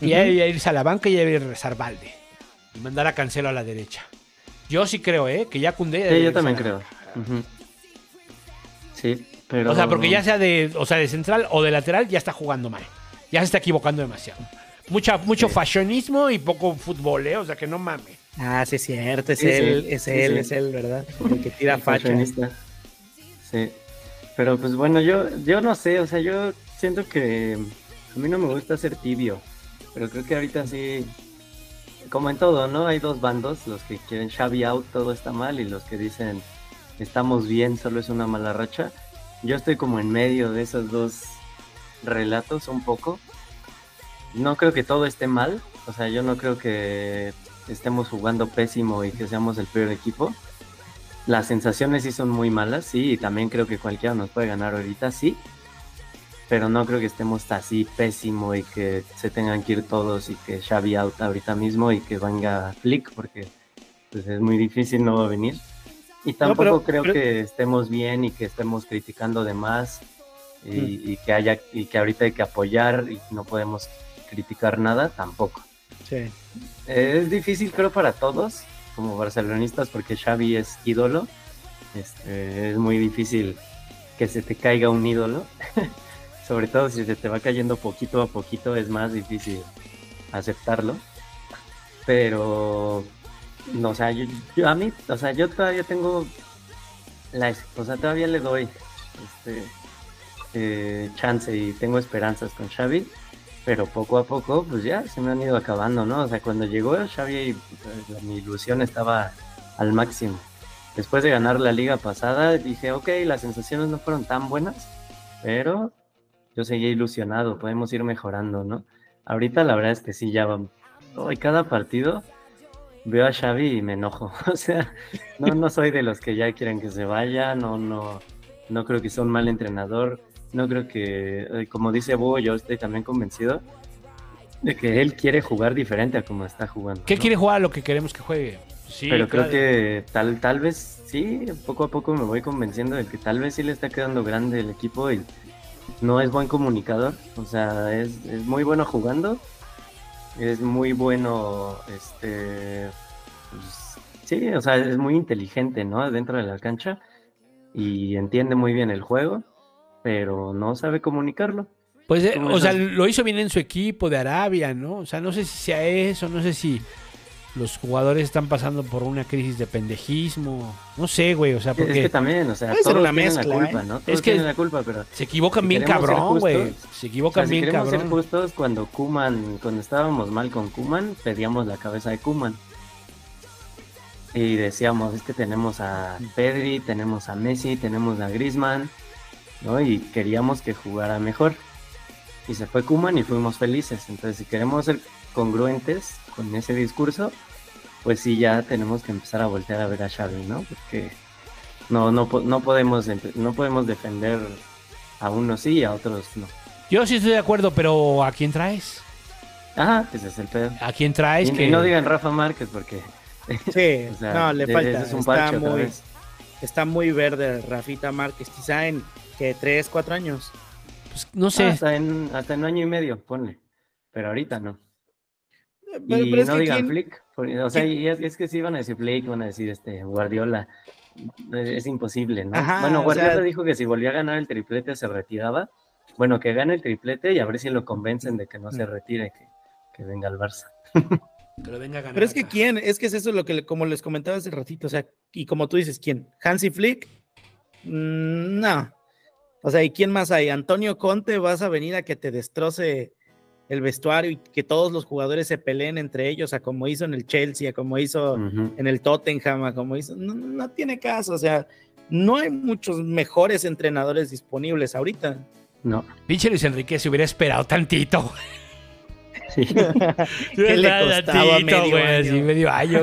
que ya debería irse a la banca y ya debería regresar Valde y mandar a Cancelo a la derecha. Yo sí creo, ¿eh? Que ya Cundé... Sí, yo también creo. Sí, pero... O sea, porque ya sea de, o sea, de central o de lateral ya está jugando mal. Ya se está equivocando demasiado. Mucha, mucho fashionismo y poco fútbol, ¿eh? O sea, que no mames. Ah, sí, es cierto, es él, es él, es él, ¿verdad? El que tira fashionista. Sí. Pero pues bueno, yo, yo no sé, o sea, yo siento que a mí no me gusta ser tibio, pero creo que ahorita sí, como en todo, ¿no? Hay dos bandos, los que quieren Xavi out, todo está mal, y los que dicen estamos bien, solo es una mala racha. Yo estoy como en medio de esos dos relatos un poco. No creo que todo esté mal, o sea, yo no creo que estemos jugando pésimo y que seamos el peor equipo. Las sensaciones sí son muy malas, sí, y también creo que cualquiera nos puede ganar ahorita, sí. Pero no creo que estemos así pésimo y que se tengan que ir todos y que Xavi out ahorita mismo y que venga Flick, porque pues, es muy difícil no va a venir. Y tampoco creo que estemos bien y que estemos criticando de más y, y, que haya y que ahorita hay que apoyar y no podemos criticar nada tampoco. Sí. Es difícil creo para todos, como barcelonistas porque Xavi es ídolo. Este, es muy difícil que se te caiga un ídolo. Sobre todo si se te va cayendo poquito a poquito es más difícil aceptarlo. Pero no, o sea, yo, a mí, o sea, yo todavía tengo la, o sea, todavía le doy este eh, chance y tengo esperanzas con Xavi pero poco a poco, pues ya se me han ido acabando, ¿no? O sea, cuando llegó Xavi, pues, mi ilusión estaba al máximo. Después de ganar la liga pasada, dije, ok, las sensaciones no fueron tan buenas, pero yo seguía ilusionado, podemos ir mejorando, ¿no? Ahorita la verdad es que sí, ya vamos. Hoy cada partido veo a Xavi y me enojo. O sea, no, no soy de los que ya quieren que se vaya, no, no, no creo que sea un mal entrenador no creo que, eh, como dice Bo, yo estoy también convencido de que él quiere jugar diferente a como está jugando. Que quiere jugar a lo que queremos que juegue. Sí, Pero creo que tal, tal vez sí, poco a poco me voy convenciendo de que tal vez sí le está quedando grande el equipo y no es buen comunicador. O sea, es, es muy bueno jugando, es muy bueno, este, pues, sí, o sea, es muy inteligente, ¿no? Dentro de la cancha y entiende muy bien el juego pero no sabe comunicarlo. Pues, eh, o sea, lo hizo bien en su equipo de Arabia, ¿no? O sea, no sé si sea eso, no sé si los jugadores están pasando por una crisis de pendejismo. No sé, güey, o sea, porque... Es que también, o sea, todos la mezcla, la culpa, ¿eh? ¿no? Todos Es que tienen la culpa, pero... Se equivocan si bien ser cabrón, güey. Se O equivocan sea, si bien queremos ser cabrón. justos, cuando Kuman, cuando estábamos mal con Kuman, pedíamos la cabeza de Kuman. Y decíamos, es que tenemos a Pedri, tenemos a Messi, tenemos a Griezmann, ¿no? Y queríamos que jugara mejor. Y se fue Kuman y fuimos felices. Entonces, si queremos ser congruentes con ese discurso, pues sí, ya tenemos que empezar a voltear a ver a Xavi, ¿no? Porque no, no, no, podemos, no podemos defender a unos sí y a otros no. Yo sí estoy de acuerdo, pero ¿a quién traes? Ajá, ese es el pedo. ¿A quién traes? Y, que... y no digan Rafa Márquez porque Sí, o sea, no, le ese falta. es un está, muy, está muy verde Rafita Márquez, quizá en que tres, cuatro años. pues, no sé. hasta, en, hasta en un año y medio, ponle. Pero ahorita no. Pero, y pero no digan quién- Flick. O sea, y es, es que sí van a decir Flick, van a decir este Guardiola. Es, es imposible, ¿no? Ajá, bueno, o Guardiola sea- dijo que si volvía a ganar el triplete se retiraba. Bueno, que gane el triplete y a ver si lo convencen de que no se Mm. retire, que, que venga al Barça. Que lo venga a ganar Pero es que acá. quién, es que es eso lo que como les comentaba hace ratito, o sea, y como tú dices, ¿quién? ¿Hansi Flick? Mm, no. O sea, ¿y quién más hay? Antonio Conte, vas a venir a que te destroce el vestuario y que todos los jugadores se peleen entre ellos, a como hizo en el Chelsea, a como hizo en el Tottenham, a como hizo. No, no tiene caso, o sea, no hay muchos mejores entrenadores disponibles ahorita. No. Pinche Luis Enrique se hubiera esperado tantito. Sí. ¿Qué le costaba tantito, medio año? así medio año.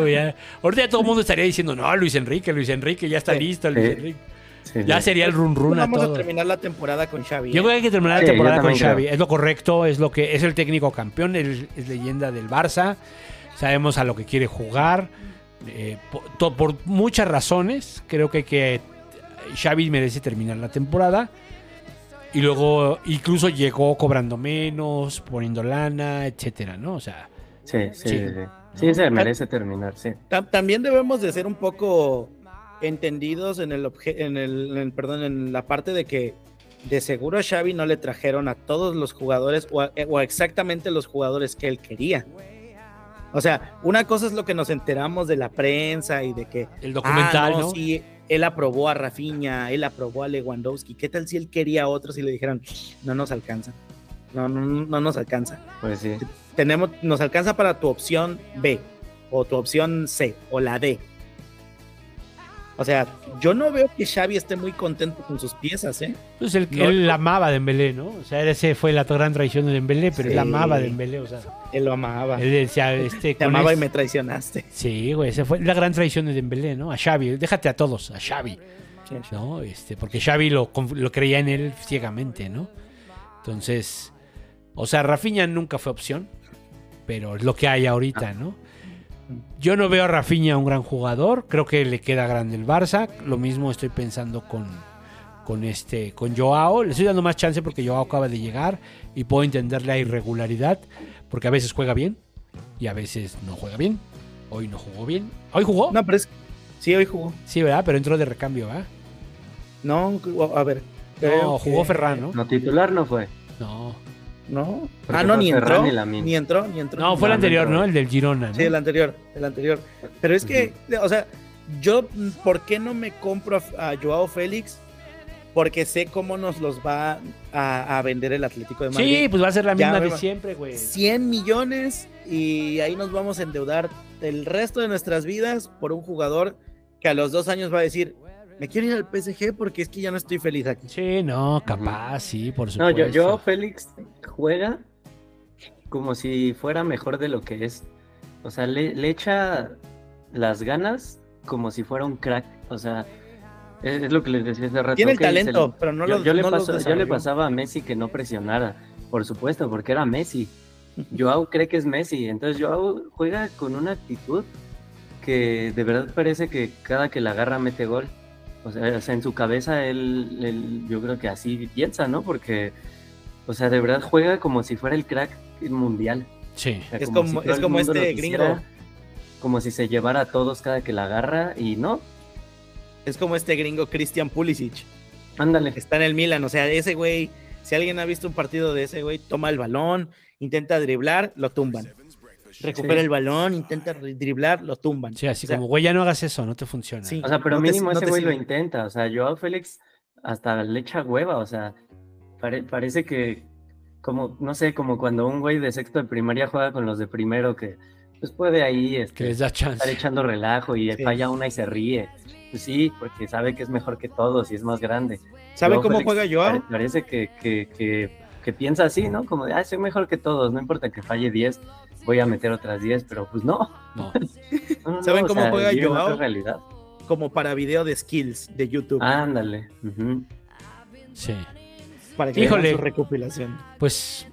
Ahorita ya todo el mundo estaría diciendo, no, Luis Enrique, Luis Enrique, ya está Sí. listo, Luis Sí. Enrique. Sí, Ya sí. sería el run run a Vamos a todo. terminar la temporada con Xavi. Yo ¿eh? creo que hay que terminar Sí, la temporada con creo. Xavi. Es lo correcto, es lo que es el técnico campeón, es, es leyenda del Barça. Sabemos a lo que quiere jugar. eh, por, to- por muchas razones, creo que, que Xavi merece terminar la temporada. Y luego incluso llegó cobrando menos, poniendo lana, etcétera, ¿no? O sea, Sí, sí, Sí. sí. Sí, se merece terminar, sí. Ta- También debemos de ser un poco entendidos en el, obje- en el, en el- perdón, en la parte de que de seguro a Xavi no le trajeron a todos los jugadores o, a- o a exactamente los jugadores que él quería. O sea, una cosa es lo que nos enteramos de la prensa y de que el documental, ah, ¿no? sí, él aprobó a Rafinha, él aprobó a Lewandowski. ¿Qué tal si él quería a otros y le dijeron, no nos alcanza? No, no, no no nos alcanza. Pues sí. Tenemos, nos alcanza para tu opción B o tu opción C o la D. O sea, yo no veo que Xavi esté muy contento con sus piezas, ¿eh? Pues él, No, él no. amaba a Dembélé, ¿no? O sea, ese fue la gran traición de Dembélé, pero él Sí. amaba a Dembélé, o sea, Él lo amaba. él decía, este, Te amaba y me traicionaste. Sí, güey, esa fue la gran traición de Dembélé, ¿no? A Xavi, déjate a todos, a Xavi, ¿no? Este, porque Xavi lo, lo creía en él ciegamente, ¿no? Entonces, o sea, Rafinha nunca fue opción, pero es lo que hay ahorita, ¿no? Yo no veo a Rafinha un gran jugador, creo que le queda grande el Barça, lo mismo estoy pensando con, con este, con Joao, le estoy dando más chance porque Joao acaba de llegar y puedo entender la irregularidad, porque a veces juega bien y a veces no juega bien. Hoy no jugó bien. ¿Hoy jugó? No, pero es. Sí, hoy jugó. Sí, ¿verdad? Pero entró de recambio, ¿verdad? No, a ver. No, jugó que- Ferran, ¿no? No, titular no fue. No. No. Porque Ah, no, fue ni entró. Ni entró, ni entró. No, fue el anterior, no. ¿no? El del Girona, ¿no? Sí, el anterior, el anterior. Pero es que, o sea, yo, ¿por qué no me compro a, a Joao Félix? Porque sé cómo nos los va a, a vender el Atlético de Madrid. Sí, pues va a ser la misma de siempre, güey. 100 millones y ahí nos vamos a endeudar el resto de nuestras vidas por un jugador que a los dos años va a decir, me quiero ir al PSG porque es que ya no estoy feliz aquí. Sí, no, capaz, sí, por No, supuesto. yo, yo, Félix juega como si fuera mejor de lo que es. O sea, le, le echa las ganas como si fuera un crack. O sea, es, es lo que les decía hace rato. Tiene el talento, le- pero no yo, lo yo le no lo paso- yo le pasaba a Messi que no presionara, por supuesto, porque era Messi. Joao cree que es Messi, entonces Joao juega con una actitud que de verdad parece que cada que la agarra mete gol. O sea, o sea, en su cabeza él, él- yo creo que así piensa, ¿no? Porque, o sea, de verdad juega como si fuera el crack mundial. Sí. O sea, Es como- es como este quisiera, gringo. Como si se llevara a todos cada que la agarra y no, Es como este gringo Christian Pulisic. ándale. Está en el Milan, o sea, ese güey, si alguien ha visto un partido de ese güey, toma el balón, intenta driblar, lo tumban. Recupera Sí. el balón, intenta driblar, lo tumban. Sí, así O sea, como, güey, ya no hagas eso, no te funciona. Sí. O sea, pero No mínimo ese güey lo intenta. O sea, Joao Félix hasta le echa hueva. O sea, pare- parece que, como, no sé, como cuando un güey de sexto de primaria juega con los de primero que, pues puede ahí Que este, les da estar chance. echando relajo y Sí. falla una y se ríe. Pues sí, porque sabe que es mejor que todos y es más grande. ¿Sabe cómo Félix juega Joao? pare- Parece que, que, que, que piensa así, ¿no? Como de, ah, soy mejor que todos, no importa que falle 10, voy a meter otras 10, pero pues no. No. No, no, ¿Saben no, o cómo sea, juega Joao? realidad. Como para video de skills de YouTube. Ándale. ujú. Sí. para que híjole. su recopilación. Pues.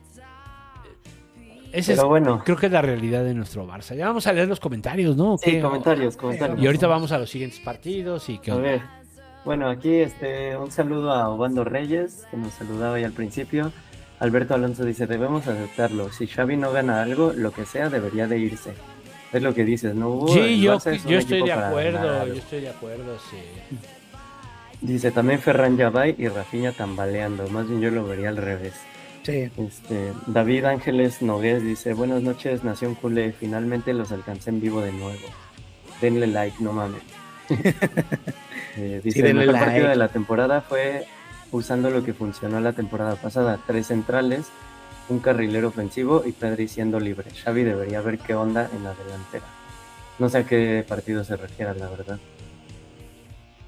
Ese es, Pero bueno, creo que es la realidad de nuestro Barça. Ya vamos a leer los comentarios, ¿no? ¿O sí, qué? comentarios, comentarios. Y ahorita vamos a los siguientes partidos y qué A ver, bueno, aquí este, un saludo a Obando Reyes, que nos saludaba ahí al principio. Alberto Alonso dice, debemos aceptarlo. Si Xavi no gana algo, lo que sea, debería de irse. Es lo que dices, ¿no? Hugo? Sí, El yo, es estoy de acuerdo, yo estoy de acuerdo, sí. Dice, también Ferran Yabay y Rafinha tambaleando. Más bien yo lo vería al revés. Sí. Este, David Ángeles Nogués dice, buenas noches, Nación Culé. Finalmente los alcancé en vivo de nuevo. Denle like, no mames. Eh, dice, el denle mejor partido de la temporada fue usando lo que funcionó la temporada pasada. Tres centrales, un carrilero ofensivo y Pedri siendo libre. Xavi debería ver qué onda en la delantera. No sé a qué partido se refiere, la verdad.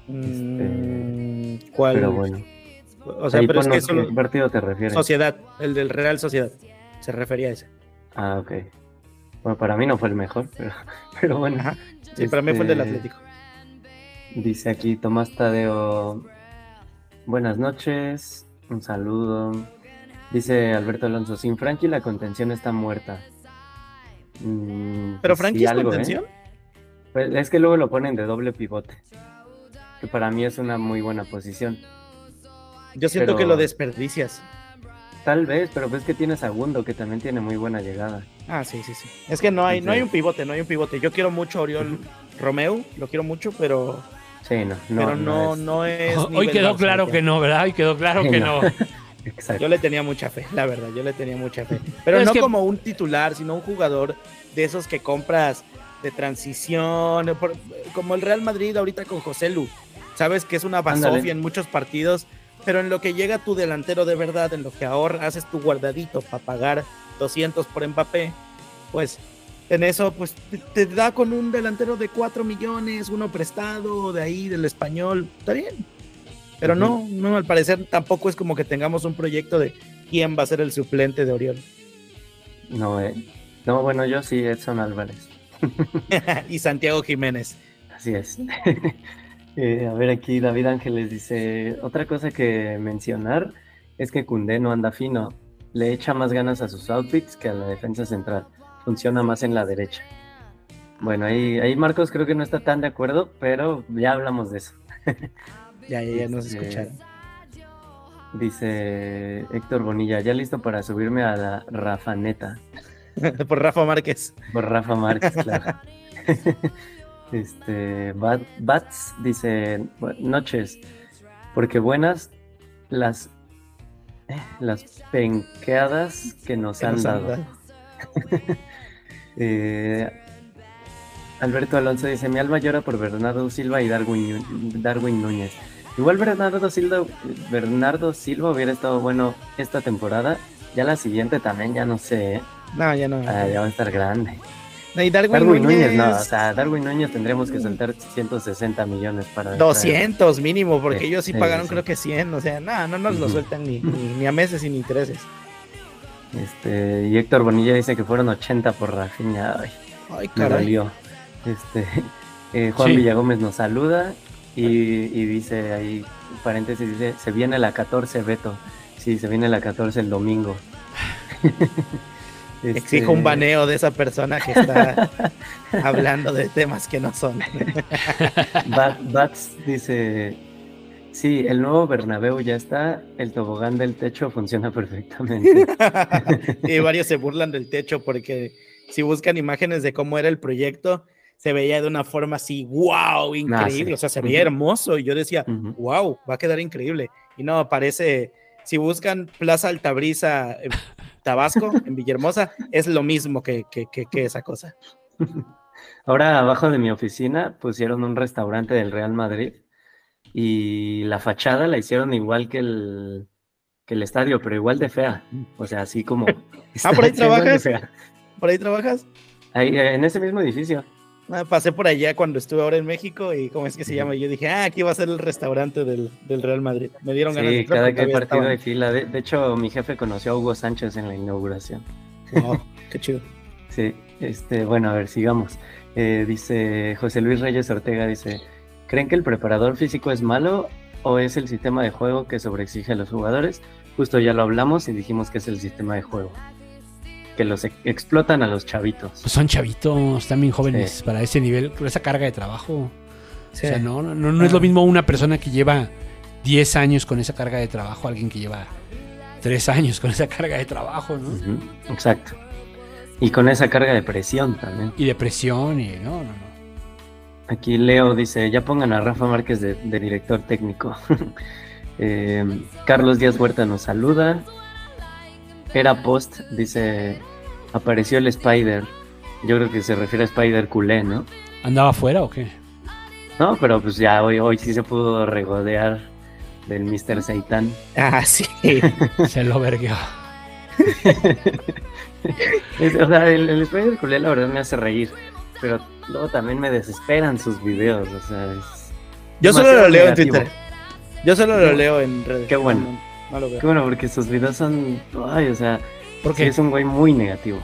Mm, ¿Cuál? Pero bueno. O sea, Ahí pero es que solo qué partido te refieres. Sociedad, el del Real Sociedad. Se refería a ese. Ah, ok. Bueno, para mí no fue el mejor, pero, pero bueno. Ajá. Sí, para mí fue el del Este, Atlético. Dice aquí Tomás Tadeo. Buenas noches, un saludo. Dice Alberto Alonso, sin Frankie la contención está muerta. Mm, Pero pues Frankie sí, es algo, ¿eh? contención. Pues es que luego lo ponen de doble pivote. Que para mí es una muy buena posición. Yo siento pero- que lo desperdicias. Tal vez, pero pues que tienes a Gundo, que también tiene muy buena llegada. Ah, sí, sí, sí. Es que no hay, no hay un pivote, no hay un pivote. Yo quiero mucho a Oriol Romeu, lo quiero mucho, pero, Sí, no, no, pero no, es- no es. Hoy quedó claro que no, ¿verdad? Hoy quedó claro Sí, que no. no. Exacto. Yo le tenía mucha fe, la verdad, yo le tenía mucha fe. Pero Pero es no que- como un titular, sino un jugador de esos que compras de transición, por- como el Real Madrid ahorita con José Lu. Sabes que es una basofia en muchos partidos, pero en lo que llega tu delantero de verdad, en lo que ahorras, haces tu guardadito para pagar 200 por Mbappé, pues en eso pues te, te da con un delantero de 4 millones, uno prestado de ahí del español, está bien. Pero no, no, al parecer tampoco es como que tengamos un proyecto de quién va a ser el suplente de Oriol. No, eh. No, bueno, yo sí, Edson Álvarez. y Santiago Jiménez. Así es. Eh, a ver, aquí David Ángeles dice, otra cosa que mencionar es que Cundé no anda fino, le echa más ganas a sus outfits que a la defensa central, funciona más en la derecha. Bueno, ahí, ahí Marcos creo que no está tan de acuerdo, pero ya hablamos de eso. Ya, ya, ya nos Este, escucharon. Dice Héctor Bonilla, ya listo para subirme a la Rafaneta. Por Rafa Márquez. Por Rafa Márquez, claro. este, Bat- Bats dice, "Bu- noches, porque buenas las, eh, las penqueadas que nos que han nos han dado. Eh, Alberto Alonso dice, mi alma llora por Bernardo Silva y Darwin, Darwin Núñez. Igual Bernardo Silva, Bernardo Silva hubiera estado bueno esta temporada. Ya la siguiente también, ya no sé, ¿eh? No, ya no. Ah, ya va a estar grande. Y Darwin, Darwin Núñez, Núñez, no, o sea, Darwin Núñez tendremos que soltar 160 millones para... 200 mínimo, porque Sí, ellos sí sí, pagaron sí. creo que 100. O sea, no, no nos lo sueltan ni, ni, ni a meses sin intereses. Este, y Héctor Bonilla dice que fueron 80 por Rafinha. Ay, Ay, me dolió. Este, eh, Juan Sí. Villagómez nos saluda y, y dice ahí, paréntesis, dice, se viene la 14, Beto. Sí, se viene la 14 el domingo. Este, Exijo un baneo de esa persona que está hablando de temas que no son. Bat- Bats dice, sí, el nuevo Bernabéu ya está, el tobogán del techo funciona perfectamente. y varios se burlan del techo porque si buscan imágenes de cómo era el proyecto, se veía de una forma así, wow, increíble. sí. O sea, se veía hermoso. Y yo decía, Ujú. wow, va a quedar increíble. Y no, parece, si buscan Plaza Altabrisa, en Tabasco, en Villahermosa, es lo mismo que, que, que- que esa cosa. Ahora abajo de mi oficina pusieron un restaurante del Real Madrid y la fachada la hicieron igual que el, que el estadio, pero igual de fea. O sea, así como... Ah, ¿por ahí trabajas? ¿Por ahí trabajas? Ahí, eh, en ese mismo edificio. Ah, pasé por allá cuando estuve ahora en México y cómo es que se llama. Y yo dije, ah, aquí va a ser el restaurante del, del Real Madrid. Me dieron ganas de cada que partido de fila. De, de hecho, mi jefe conoció a Hugo Sánchez en la inauguración. Wow, qué chido. Sí, este, bueno, a ver, sigamos. Eh, dice José Luis Reyes Ortega, dice, ¿creen que el preparador físico es malo o es el sistema de juego que sobreexige a los jugadores? Justo ya lo hablamos y dijimos que es el sistema de juego. Que los ex- explotan a los chavitos. Pues son chavitos, también jóvenes Sí. para ese nivel, con esa carga de trabajo. Sí. O sea, no, no, no, no es lo mismo una persona que lleva 10 años con esa carga de trabajo, alguien que lleva 3 años con esa carga de trabajo, ¿no? Exacto. Y con esa carga de presión también. Y depresión, y no, no, no. Aquí Leo dice, ya pongan a Rafa Márquez de, de director técnico. Eh, Carlos Díaz Huerta nos saluda. Era post, dice, apareció el Spider. Yo creo que se refiere a Spider culé, ¿no? ¿Andaba afuera o qué? No, pero pues ya hoy, hoy sí se pudo regodear del Mr. Seitan. Ah, sí. Se lo vergueó. Es- o sea, el, el Spider culé la verdad me hace reír, pero luego también me desesperan sus videos, o sea, es... Yo solo lo leo en. Twitter. Yo solo lo leo en redes. Qué bueno. No, no- no lo veo. Qué bueno, porque sus videos son, ay, o sea, ¿Por sí qué? es un güey muy negativo.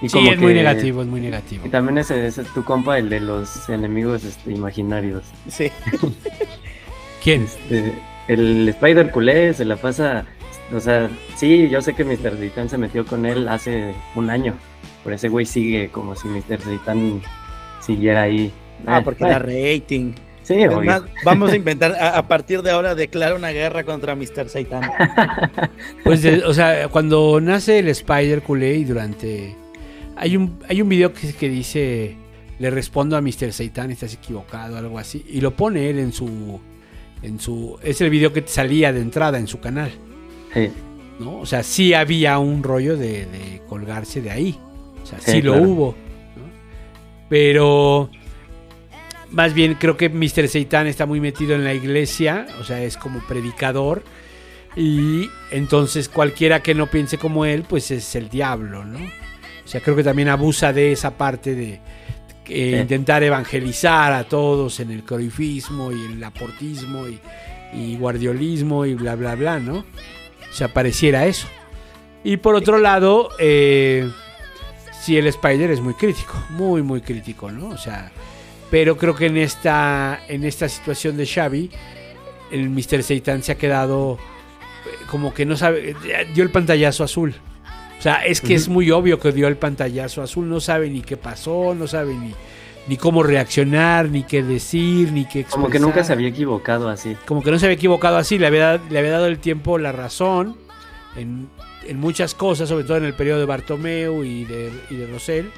Y Sí, como es muy negativo, es muy negativo. Y también ese, ese es tu compa, el de los enemigos este, imaginarios. Sí. ¿Quién? Este, el Spider culé se la pasa. O sea, sí, yo sé que Mr. Seitan se metió con él hace un año. Pero ese güey sigue como si Mr. Seitan siguiera ahí. Ah, Eh, porque eh, da rating. Sí, Es obvio. más, vamos a inventar, a, a partir de ahora declara una guerra contra Mr. Satan. Pues, de- o sea, cuando nace el Spider culé y durante... Hay un, hay un video que, que dice, le respondo a Mr. Satan, estás equivocado, algo así. Y lo pone él en su... En su es el video que te salía de entrada en su canal. Sí, ¿no? O sea, sí había un rollo de, de colgarse de ahí. O sea, sí, Sí, lo hubo. ¿no? Pero más bien creo que Mr. Seitan está muy metido en la iglesia, o sea, es como predicador. Y entonces cualquiera que no piense como él, pues es el diablo, ¿no? O sea, creo que también abusa de esa parte de eh, Sí. intentar evangelizar a todos en el corifismo y el aportismo y, y guardiolismo y bla, bla, bla, ¿no? O sea, pareciera eso. Y por otro lado, eh, sí, el Spider es muy crítico, muy, muy crítico, ¿no? O sea, pero creo que en esta, en esta situación de Xavi, el Mr. Seitan se ha quedado eh, como que no sabe, dio el pantallazo azul. O sea, es que es muy obvio que dio el pantallazo azul, no sabe ni qué pasó, no sabe ni, ni cómo reaccionar, ni qué decir, ni qué como que nunca se expresar había equivocado así. como que no se había equivocado así, le había, le había dado el tiempo la razón en, en muchas cosas, sobre todo en el periodo de Bartomeu y de, y de Rosell,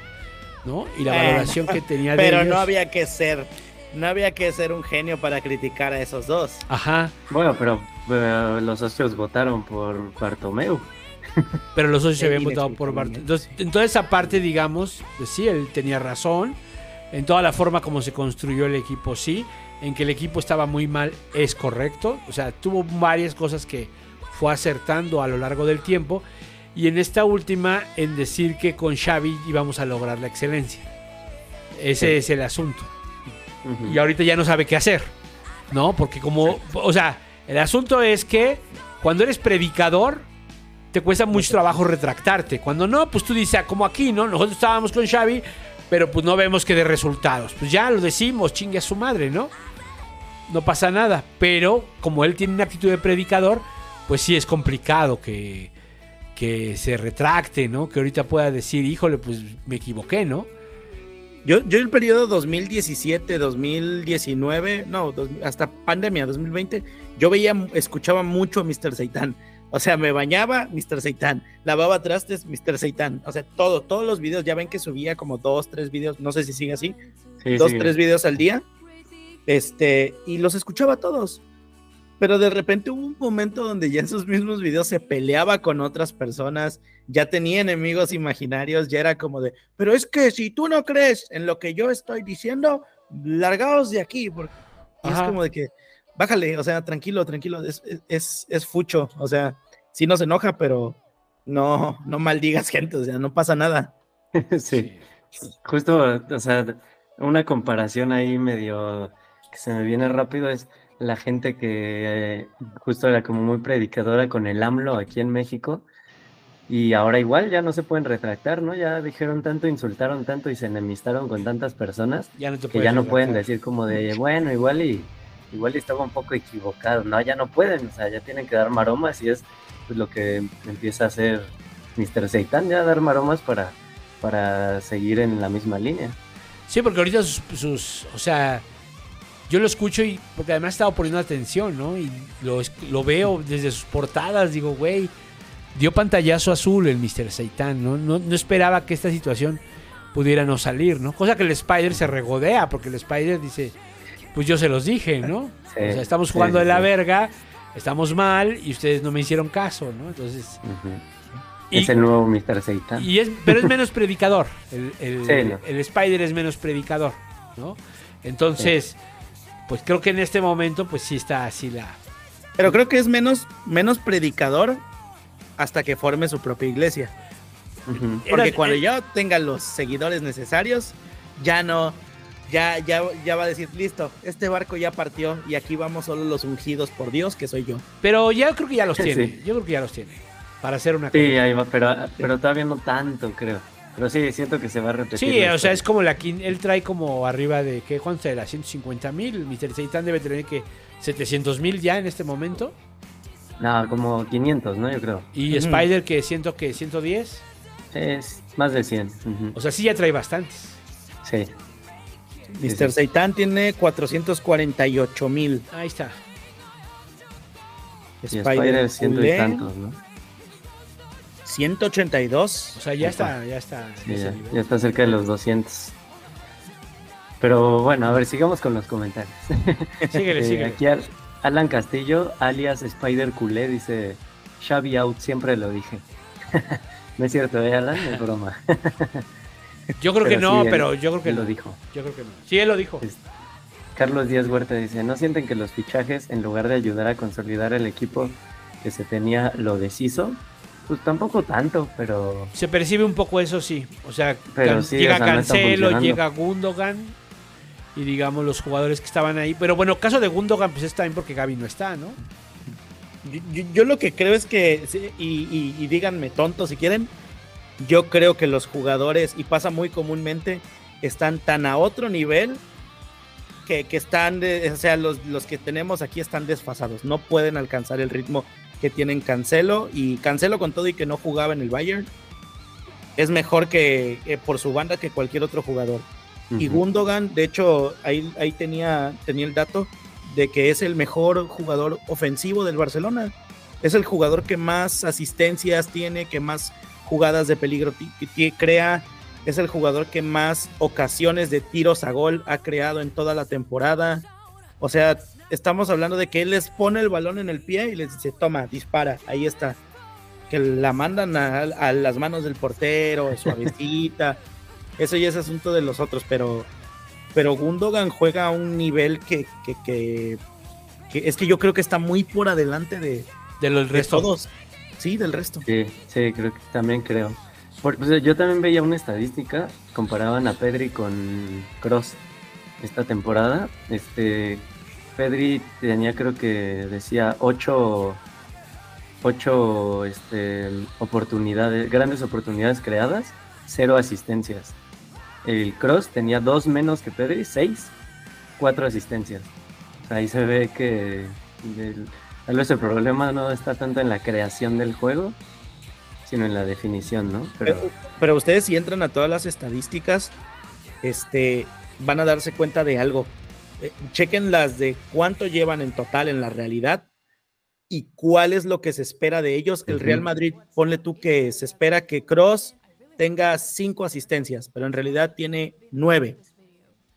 ¿no? Y la Bueno, valoración que tenía de Pero ellos. no había que ser, no había que ser un genio para criticar a esos dos. Ajá, Bueno, pero eh, los socios votaron por Bartomeu. pero los socios se habían votado por. Bartomeu. Entonces, en toda esa parte, digamos, pues sí, él tenía razón. En toda la forma como se construyó el equipo, sí. En que el equipo estaba muy mal, es correcto. O sea, tuvo varias cosas que fue acertando a lo largo del tiempo. Y en esta última, en decir que con Xavi íbamos a lograr la excelencia. Ese Sí. es el asunto. Y ahorita ya no sabe qué hacer. ¿No? Porque como, o sea, el asunto es que cuando eres predicador, te cuesta mucho trabajo retractarte. Cuando no, pues tú dices, ah, como aquí, ¿no? Nosotros estábamos con Xavi, pero pues no vemos que dé resultados. Pues ya lo decimos, chingue a su madre, ¿no? No pasa nada. Pero como él tiene una actitud de predicador, pues sí es complicado que, que se retracte, ¿no? Que ahorita pueda decir, híjole, pues me equivoqué, ¿no? Yo, yo el periodo 2017, 2019, no, dos- hasta pandemia 2020, yo veía, escuchaba mucho a Mr. Seitan. O sea, me bañaba Mr. Seitan, lavaba trastes Mr. Seitan. O sea, todo, todos los videos, ya ven que subía como dos, tres videos, no sé si sigue así, Sí, dos, sí. tres videos al día. Este, y los escuchaba todos. Pero de repente hubo un momento donde ya en sus mismos videos se peleaba con otras personas, ya tenía enemigos imaginarios, ya era como de, pero es que si tú no crees en lo que yo estoy diciendo, largaos de aquí. Porque y es como de que, bájale, o sea, tranquilo, tranquilo, es, es- es, es fucho, o sea, sí nos enoja, pero no, no maldigas gente, o sea, no pasa nada. sí. Justo, o sea, una comparación ahí medio que se me viene rápido es la gente que eh, justo era como muy predicadora con el AMLO aquí en México y ahora igual ya no se pueden retractar, ¿no? Ya dijeron tanto, insultaron tanto y se enemistaron con tantas personas Ya no que ya no retractar. pueden decir como de, bueno, igual y igual y estaba un poco equivocado, no, ya no pueden, o sea, ya tienen que dar maromas y es pues, lo que empieza a hacer Mr. Seitan, ya dar maromas para, para seguir en la misma línea. Sí, porque ahorita sus, sus- o sea, yo lo escucho y porque además he estado poniendo atención, ¿no? Y lo, lo veo desde sus portadas, digo, güey, dio pantallazo azul el Mr. Seitan, ¿no? ¿no? No esperaba que esta situación pudiera no salir, ¿no? Cosa que el Spider se regodea, porque el Spider dice, pues yo se los dije, ¿no? Sí, o sea, estamos sí, jugando de la sí. verga, estamos mal y ustedes no me hicieron caso, ¿no? Entonces, y- es el nuevo Mr. Seitan. y es, pero es menos predicador. El, el- Sí, no. el Spider es menos predicador, ¿no? Entonces, pues creo que en este momento, pues sí está así la. Pero creo que es menos, menos predicador hasta que forme su propia iglesia. Porque cuando eh, ya tenga los seguidores necesarios, ya no, ya, ya, ya va a decir, listo, este barco ya partió y aquí vamos solo los ungidos por Dios, que soy yo. Pero ya creo que ya los Sí. tiene. Yo creo que ya los tiene. Para hacer una Sí, cosa. ahí va, pero, pero todavía no tanto, creo. Pero sí, siento que se va a repetir. Sí, o sea, es como la quin- él trae como arriba de, ¿qué? ¿Cuánto será? 150 mil. Mr. Seitan debe tener que 700 mil ya en este momento. No, como 500, ¿no? Yo creo. Y. Spider que siento que 110. Es más de 100. ujú. O sea, sí ya trae bastantes. Sí. Mr. Seitan tiene 448 mil. Ahí está. Y Spider ciento y tantos, ¿no? 182. O sea, ya está, ya está. Sí, ya, está cerca de los 200. Pero bueno, a ver, sigamos con los comentarios. Síguele, Eh, síguele. Aquí Al- Alan Castillo, alias Spider Culé, dice: Xavi out, siempre lo dije. no es cierto, ¿eh, Alan? Es broma. Yo creo que no, sí, él- pero yo creo que él no. lo dijo. Yo creo que no. Sí, él lo dijo. Es- Carlos Díaz Huerta dice: ¿No sienten que los fichajes, en lugar de ayudar a consolidar el equipo que se tenía, lo deshizo? Pues tampoco tanto, pero Se percibe un poco eso, sí. O sea, Pero Can- sí, llega o sea, Cancelo, llega Gundogan y digamos los jugadores que estaban ahí. Pero bueno, caso de Gundogan, pues es también porque Gaby no está, ¿no? Yo, yo- yo lo que creo es que, y, y- y díganme tonto si quieren, yo creo que los jugadores, y pasa muy comúnmente, están tan a otro nivel que, que están, de- o sea, los, los que tenemos aquí están desfasados, no pueden alcanzar el ritmo que tienen Cancelo, y Cancelo con todo y que no jugaba en el Bayern, es mejor que, que por su banda que cualquier otro jugador. Y Gundogan, de hecho, ahí, ahí tenía, tenía el dato de que es el mejor jugador ofensivo del Barcelona. Es el jugador que más asistencias tiene, que más jugadas de peligro crea. Es el jugador que más ocasiones de tiros a gol ha creado en toda la temporada. O sea, estamos hablando de que él les pone el balón en el pie y les dice, toma, dispara, ahí está. Que la mandan a, a las manos del portero, suavecita. Eso ya es asunto de los otros, pero, pero Gundogan juega a un nivel que, que, que- que es que yo creo que está muy por adelante de, De los de restos. todos. Sí, del resto. Sí, sí, creo que también creo. Por- pues, yo también veía una estadística, comparaban a Pedri con Cross esta temporada. Este, Pedri tenía creo que decía ocho, ocho este, oportunidades, grandes oportunidades creadas, cero asistencias. El Cross tenía dos menos que Pedri, seis, cuatro asistencias. Ahí se ve que el- tal vez el problema no está tanto en la creación del juego, sino en la definición, ¿no? Pero Pero, pero ustedes si entran a todas las estadísticas, este, van a darse cuenta de algo. Eh, chequen las de cuánto llevan en total en la realidad y cuál es lo que se espera de ellos. El. Real Madrid, ponle tú que se espera que Cross tenga cinco asistencias, pero en realidad tiene nueve.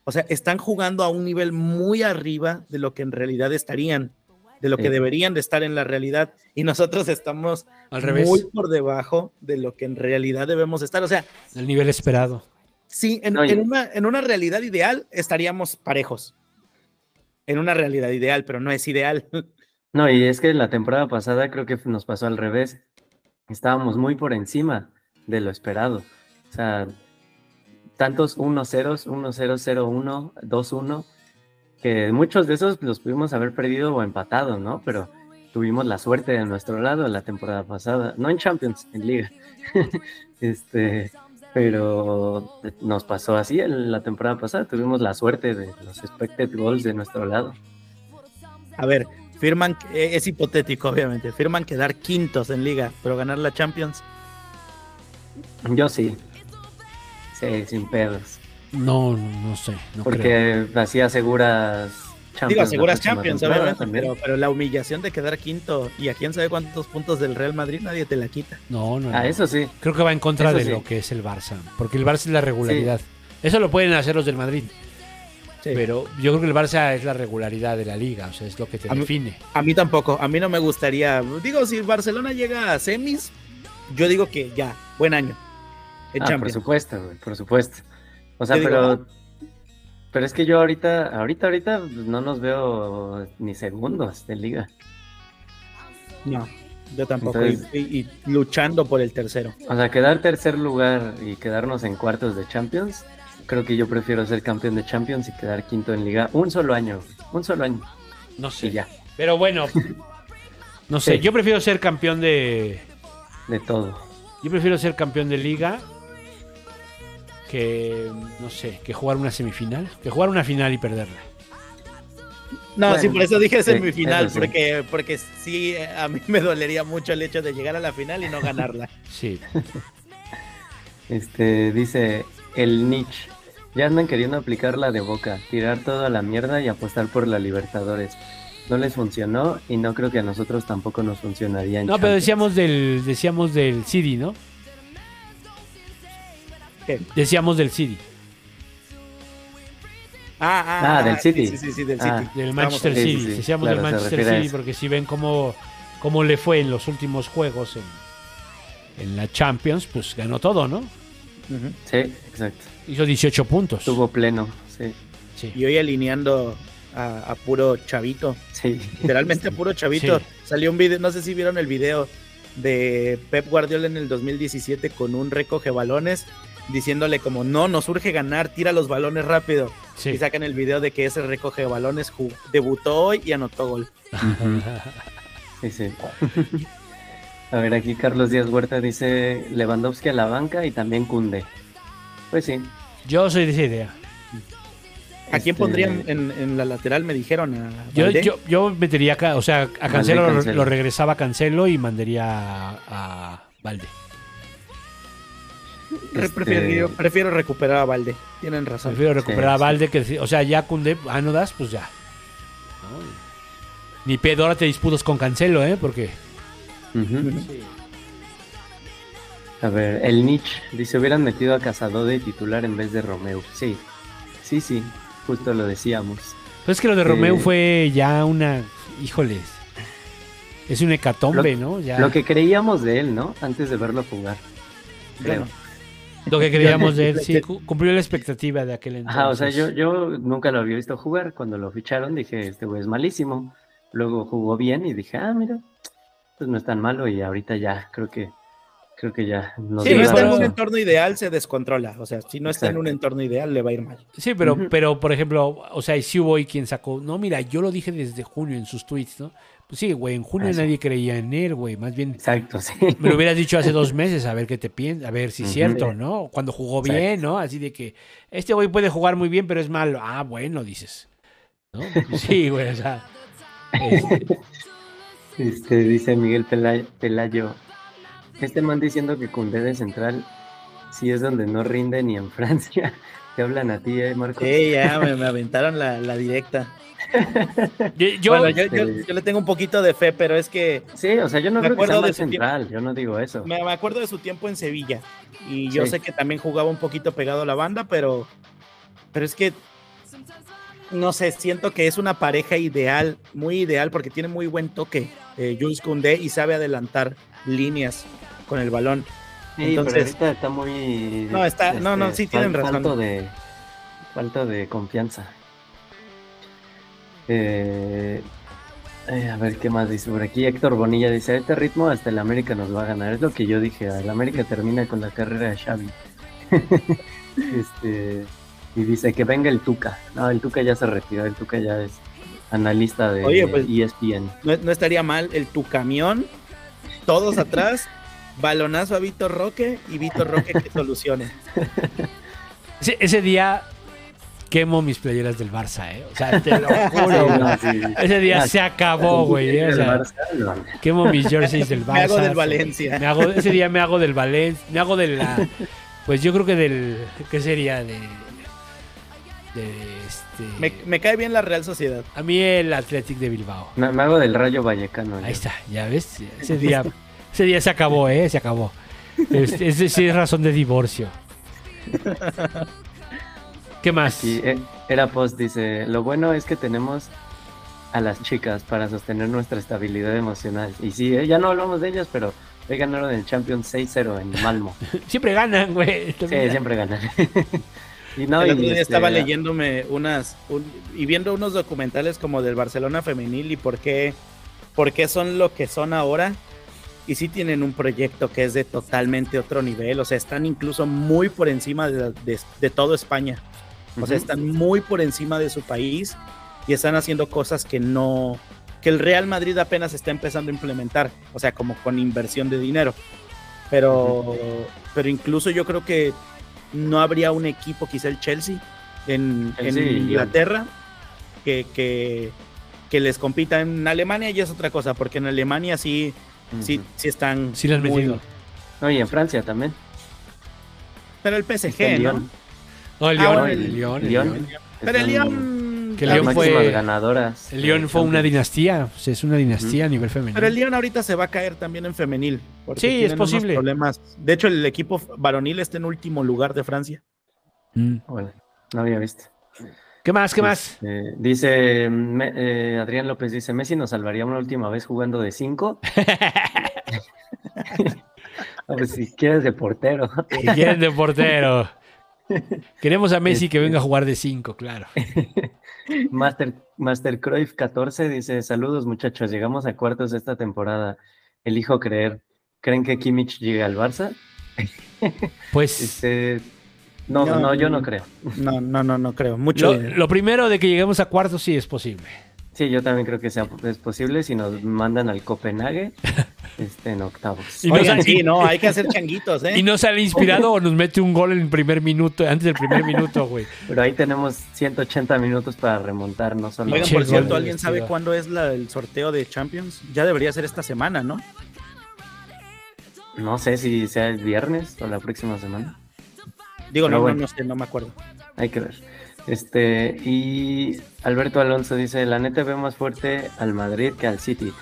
O sea, están jugando a un nivel muy arriba de lo que en realidad estarían, de lo Sí. que deberían de estar en la realidad. Y nosotros estamos Al revés. muy por debajo de lo que en realidad debemos estar. O sea, El nivel esperado. sí, en, en una, en una realidad ideal estaríamos parejos. En una realidad ideal, pero no es ideal. no, y es que la temporada pasada creo que nos pasó al revés. Estábamos muy por encima de lo esperado. O sea, tantos 1-0, 1-0-0-1, 2-1, que muchos de esos los pudimos haber perdido o empatado, ¿no? Pero tuvimos la suerte de nuestro lado la temporada pasada, no en Champions, en Liga. este, pero nos pasó así en la temporada pasada, tuvimos la suerte de los expected goals de nuestro lado. A ver, firman, eh, es hipotético, obviamente, firman quedar quintos en liga, pero ganar la Champions. Yo sí. Sí, sin pedos. No, no sé. No creo. Porque así aseguras Champions. Digo, aseguras Champions, temporada obviamente, también. pero, pero la humillación de quedar quinto y a quién sabe cuántos puntos del Real Madrid nadie te la quita. No, no. Ah, no. eso sí. Creo que va en contra Eso de sí. lo que es el Barça. Porque el Barça es la regularidad. Eso lo pueden hacer los del Madrid. Sí. Pero yo creo que el Barça es la regularidad de la liga. O sea, es lo que te A mí- define. A mí tampoco, a mí no me gustaría. Digo, si Barcelona llega a semis, yo digo que ya, buen año. En Ah, por supuesto, güey, por supuesto. O sea, Yo digo, pero. Es que yo ahorita, ahorita, ahorita no nos veo ni segundos de liga. No, yo tampoco. Entonces- y, y- y luchando por el tercero. O sea, quedar tercer lugar y quedarnos en cuartos de Champions, creo que yo prefiero ser campeón de Champions y quedar quinto en liga un solo año, un solo año No sé. y ya, Pero bueno. No sé. Sí. Yo prefiero ser campeón de. de todo. Yo prefiero ser campeón de liga que, no sé, que jugar una semifinal, que jugar una final y perderla. No, Bueno, sí, por eso dije semifinal, sí. porque, porque sí, eh, a mí me dolería mucho el hecho de llegar a la final y no ganarla. Sí. Este, dice el Nietzsche. Ya andan queriendo aplicar la de boca, tirar todo a la mierda y apostar por la Libertadores. No les funcionó y no creo que a nosotros tampoco nos funcionaría en No, pero decíamos del, decíamos del City, ¿no? ¿Qué? Decíamos del City, Ah, ah, Ah, del City. Sí, sí, sí, del Ah. City. del Manchester sí, sí, City. sí. Decíamos Claro, del Manchester City porque si ven cómo, cómo le fue en los últimos juegos en, en la Champions, pues ganó todo, ¿no? Sí, exacto. Hizo 18 puntos. Tuvo pleno, sí. Sí. Y hoy alineando a, a puro chavito, Sí. literalmente a puro chavito. Sí. Salió un video, no sé si vieron el video de Pep Guardiola en el 2017 con un recoge balones diciéndole como no, nos urge ganar, tira los balones rápido. Sí. Y sacan el video de que ese recoge balones debutó hoy y anotó gol. Sí, sí. A ver, aquí Carlos Díaz Huerta dice Lewandowski a la banca y también Cunde. Pues sí. Yo soy de esa idea. ¿A quién Este, pondrían en, en la lateral? Me dijeron a Yo, yo, yo metería acá, o sea, a Cancelo, lo- Cancelo. Lo, regresaba a Cancelo y mandaría a, a Valde. Este, prefiero, prefiero recuperar a Valde. Tienen razón. Prefiero recuperar sí. a Valde que, o sea, ya Cunde, ah, no das, pues ya. ¿No? Ni pedo, ahora te disputas con Cancelo, ¿eh? Porque. A ver, el Nietzsche dice hubieran metido a Casado de titular en vez de Romeo. Sí, sí, sí, justo lo decíamos. pues es que lo de. Romeo fue ya una, híjoles, es un hecatombe, ¿no? Ya, Lo que creíamos de él, ¿no? Antes de verlo jugar. Creo. Bueno, lo que creíamos de él, sí, cu- cumplió la expectativa de aquel entonces. Ajá, o sea, yo, yo nunca lo había visto jugar. Cuando lo ficharon dije, este güey es malísimo. Luego jugó bien y dije, ah, mira, pues no es tan malo y ahorita ya creo que creo que ya no Sí, está en un entorno ideal, se descontrola. O sea, si no está en Exacto. un entorno ideal, le va a ir mal. Sí, pero, Ujú. pero por ejemplo, o sea, y si hubo hoy quien sacó, no, mira, yo lo dije desde junio en sus tweets, ¿no? Pues sí, güey, en junio Ah, nadie creía en él, güey, más bien Exacto, sí. me lo hubieras dicho hace dos meses, a ver qué te piensas, a ver si es cierto, ¿no? Cuando jugó Exacto. bien, ¿no? Así de que este güey puede jugar muy bien, pero es malo. Ah, bueno, dices. ¿No? Sí, güey, o sea. este, Este, dice Miguel Pela- Pelayo. Este man diciendo que Cundé de central sí es donde no rinde ni en Francia. Te hablan a ti, eh, Marcos. Sí, ya me, me aventaron la, la directa. Yo, yo- bueno, yo, yo- este- yo le tengo un poquito de fe, pero es que Sí, o sea, yo no Me creo que sea acuerdo de tiempo. central, yo no digo eso. me, me acuerdo de su tiempo en Sevilla. Y yo Sí. sé que también jugaba un poquito pegado a la banda, pero, pero es que no sé, siento que es una pareja ideal, muy ideal, porque tiene muy buen toque. Eh, Jules Koundé y sabe adelantar líneas con el balón. Sí, Entonces- pero ahorita está muy. No, está- no, no, sí tienen razón. De, falta de confianza. Eh, eh, a ver qué más dice por aquí. Héctor Bonilla dice: A este ritmo hasta el América nos va a ganar. Es lo que yo dije. El América termina con la carrera de Xavi. este, y dice que venga el Tuca. No, el Tuca ya se retiró. El Tuca ya es analista de E Oye, pues- ESPN. No, no estaría mal el tu camión, todos atrás, balonazo a Víctor Roque y Víctor Roque que solucione. ese, ese día quemo mis playeras del Barça, ¿eh? O sea, te lo juro, Sí, güey. no, sí. Ese día se acabó, güey. ¿eh? O el sea, Barça, no. quemo mis jerseys del Barça. Me hago del Valencia. Me hago, ese día me hago del Valencia. Me hago de la. Pues yo creo que del. ¿Qué sería? De. De este. Me, me cae bien la Real Sociedad. A mí el Athletic de Bilbao. Me, me hago del Rayo Vallecano. Ahí yo. está, ya ves. Ese día, ese día se acabó, ¿eh? Se acabó. Es- Ese sí es razón de divorcio. ¿Qué más? Y eh, era post dice, lo bueno es que tenemos a las chicas para sostener nuestra estabilidad emocional. Y sí, eh, ya no hablamos de ellas, pero hoy ganaron el Champions 6-0 en Malmo. Siempre ganan, güey. Sí, siempre ganan. y no, el y otro día este, estaba leyéndome unas un- y viendo unos documentales como del Barcelona femenil y por qué, por qué son lo que son ahora. Y sí tienen un proyecto que es de totalmente otro nivel. O sea, están incluso muy por encima de, de- de todo España. O sea, están muy por encima de su país y están haciendo cosas que no, que el Real Madrid apenas está empezando a implementar, o sea, como con inversión de dinero. Pero, pero incluso yo creo que no habría un equipo, quizá el Chelsea, en, en Chelsea Inglaterra, que, que, que les compita en Alemania y es otra cosa, porque en Alemania sí, sí, Ujú. sí están. Sí muy- metido. No, y en Francia también. Pero el PSG, ¿no? No, el Ah, León, bueno, el el León, el Lyon. León. Pero el Lyon. Que Lyon fue- ganadoras. El León de fue una dinastía, o sea, es una dinastía a nivel femenino. Pero el Lyon ahorita se va a caer también en femenil. Sí, es posible. Problemas. De hecho, el equipo varonil está en último lugar de Francia. Mm. Bueno, no había visto. ¿Qué más? ¿Qué más? Eh, dice me- eh, Adrián López, dice, Messi nos salvaría una última vez jugando de 5. pues si quieres de portero. Si quieren de portero. Queremos a Messi que venga a jugar de 5, claro. Master, Master Cruyff 14 dice, saludos muchachos, llegamos a cuartos de esta temporada. Elijo creer. ¿Creen que Kimmich llegue al Barça? Pues Este, no, No, no, yo no creo. No, no, no, no creo. Mucho lo, lo primero de que lleguemos a cuartos sí es posible. Sí, yo también creo que sea, es posible si nos mandan al Copenhague este, en octavos. Y no Oigan, sí, no, hay que hacer changuitos, ¿eh? Y no sale inspirado o nos mete un gol en el primer minuto, antes del primer minuto, güey. Pero ahí tenemos 180 minutos para remontar, no solo. Oigan, por cierto, ¿alguien sabe cuándo es la- el sorteo de Champions? Ya debería ser esta semana, ¿no? No sé si sea el viernes o la próxima semana. Digo, Pero no, bueno. no, no sé, no me acuerdo. Hay que ver. Este, y Alberto Alonso dice, la neta veo más fuerte al Madrid que al City.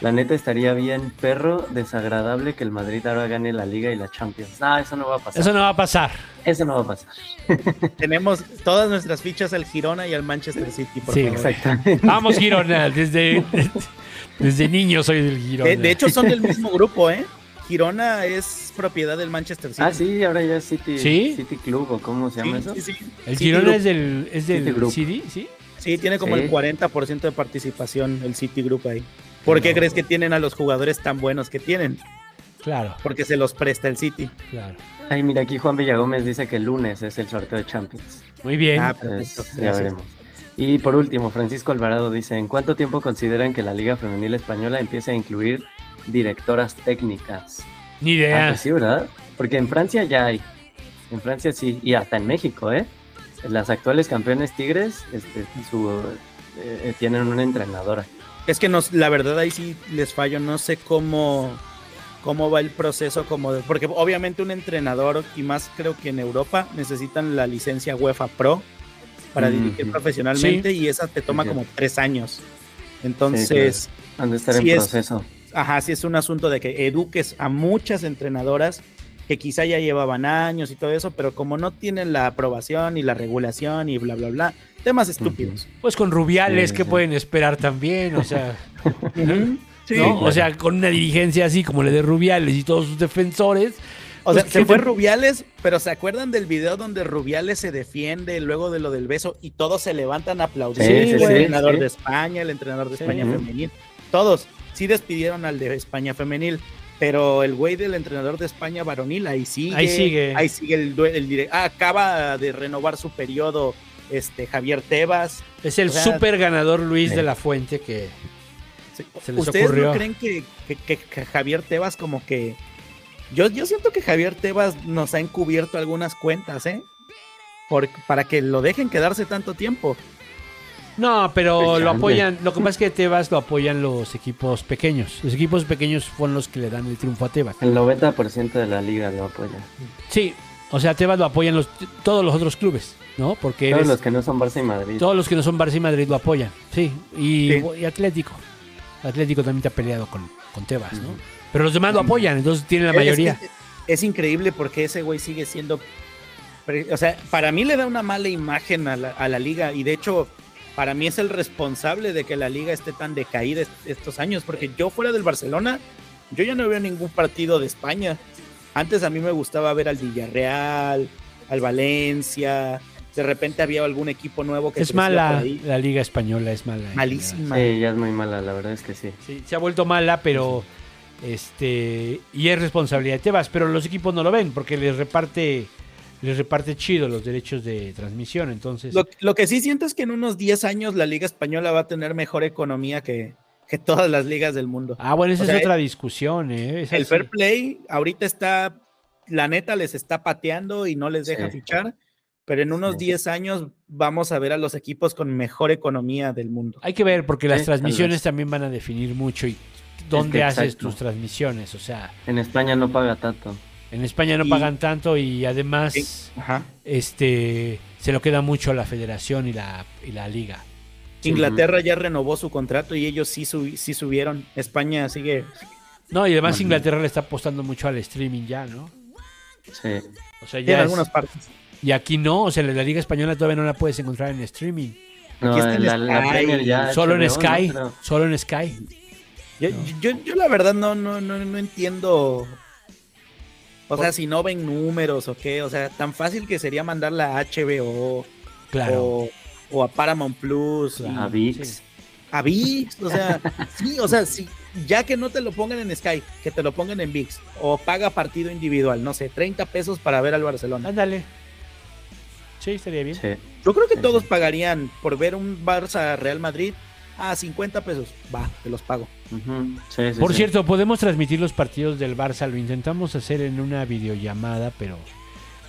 La neta estaría bien perro, desagradable que el Madrid ahora gane la Liga y la Champions. No, eso no va a pasar. Eso no va a pasar. Eso no va a pasar. Tenemos todas nuestras fichas al Girona y al Manchester City, por Sí, favor. Exactamente. Vamos, Girona. Desde, desde niño soy del Girona. De, de hecho, son del mismo grupo, ¿eh? Girona es propiedad del Manchester City. Ah, sí, ahora ya es City, ¿Sí? City Club o cómo se Sí, llama eso. sí, sí. el City Girona Group. es del, es del City ¿sí? Sí, tiene como Sí. el 40% de participación el City Group ahí. ¿Por qué crees que tienen a los jugadores tan buenos que tienen? Claro, Porque se los presta el City. claro. Ay, mira, aquí Juan Villagómez dice que el lunes es el sorteo de Champions. Muy bien. Ah, Pues, perfecto. ya gracias. veremos. Y por último, Francisco Alvarado dice, ¿en cuánto tiempo consideran que la Liga Femenil Española empiece a incluir directoras técnicas? Ni Ah, idea. pues sí, ¿verdad? Porque en Francia ya hay. En Francia sí, y hasta en México, ¿eh? Las actuales campeones Tigres este, su, eh, tienen una entrenadora. Es que nos, la verdad ahí sí les fallo, no sé cómo, cómo va el proceso, como de- porque obviamente un entrenador, y más creo que en Europa, necesitan la licencia UEFA Pro para dirigir profesionalmente y esa te toma Sí, como tres años. Entonces, Han de estar Sí en es. Ajá, sí es un asunto de que eduques a muchas entrenadoras que quizá ya llevaban años y todo eso, pero como no tienen la aprobación y la regulación y bla, bla, bla, temas estúpidos. Pues con Rubiales, Sí, ¿qué sí. pueden esperar también? O sea, Ujú. Sí. ¿no? claro. O sea, con una dirigencia así como la de Rubiales y todos sus defensores. O sea, Pues, se ¿qué fue te- Rubiales, pero ¿se acuerdan del video donde Rubiales se defiende luego de lo del beso y todos se levantan a aplaudir? Sí, el sí, sí, entrenador sí. de España, el entrenador de Sí. España Ujú. femenil. Todos sí despidieron al de España femenil, pero el güey del entrenador de España varonil ahí sigue. Ahí sigue. Ahí sigue el, el ah, acaba de renovar su periodo este Javier Tebas. Es el O sea, super ganador Luis de la Fuente que Sí. Se les ¿Ustedes ocurrió. no creen que, que- que- que Javier Tebas como que... Yo, yo siento que Javier Tebas nos ha encubierto algunas cuentas, ¿eh? Por- para que lo dejen quedarse tanto tiempo. No, pero lo apoyan. Lo que pasa es que Tebas lo apoyan los equipos pequeños. Los equipos pequeños fueron los que le dan el triunfo a Tebas. El 90% de la liga lo apoya. Sí, o sea, Tebas lo apoyan los, todos los otros clubes, ¿no? Porque Todos eres- los que no son Barça y Madrid. todos los que no son Barça y Madrid lo apoyan. Sí, y, Sí. y Atlético. Atlético también te ha peleado con, con Tebas, ¿no? Pero los demás lo apoyan, entonces tienen la mayoría. Es, es increíble porque ese güey sigue siendo... O sea, para mí le da una mala imagen a la, a la liga y de hecho para mí es el responsable de que la liga esté tan decaída est- estos años porque yo fuera del Barcelona, yo ya no veo ningún partido de España. Antes a mí me gustaba ver al Villarreal, al Valencia, de repente había algún equipo nuevo que Es mala, ahí. la liga española es mala. en malísima. Sí, ya es muy mala, la verdad es que sí. Sí, se ha vuelto mala, pero este y es responsabilidad de Tebas, pero los equipos no lo ven porque les reparte les reparte chido los derechos de transmisión, entonces Lo, lo que sí siento es que en unos 10 años la liga española va a tener mejor economía que, que todas las ligas del mundo. Ah, bueno, esa o es sea, otra discusión, ¿eh? El fair play ahorita está la neta les está pateando y no les deja Sí. fichar, pero en unos Sí. 10 años vamos a ver a los equipos con mejor economía del mundo. Hay que ver, porque las Sí, transmisiones también van a definir mucho y dónde haces exacto. tus transmisiones. O sea, En España no paga tanto. En España no Y- pagan tanto y además Sí. Este se lo queda mucho a la federación y la, y la liga. Inglaterra ya renovó su contrato y ellos sí, subi- sí subieron. España sigue. No, y además. Inglaterra le está apostando mucho al streaming ya, ¿no? Sí. O sea, en ya es- algunas partes. y aquí no, o sea, la liga española todavía no la puedes encontrar en streaming. No, está en la, la Sky, Premier ya. Solo en HBO, ¿no? Sky, Pero- solo en Sky. Yo, yo, yo la verdad no, no, no, no entiendo. O sea, si no ven números o qué. O sea, tan fácil que sería mandarla a HBO Claro. o, o a Paramount Plus. Claro. y- A VIX. a VIX, o sea, sí, o sea, sí, ya que no te lo pongan en Sky, que te lo pongan en VIX, o paga partido individual, no sé, 30 pesos para ver al Barcelona. Ándale. Sí, estaría bien. Sí. Yo creo que Sí, todos sí. pagarían por ver un Barça Real Madrid a 50 pesos. Va, te los pago. Ujú. Sí, sí, Por sí. cierto, podemos transmitir los partidos del Barça. Lo intentamos hacer en una videollamada, pero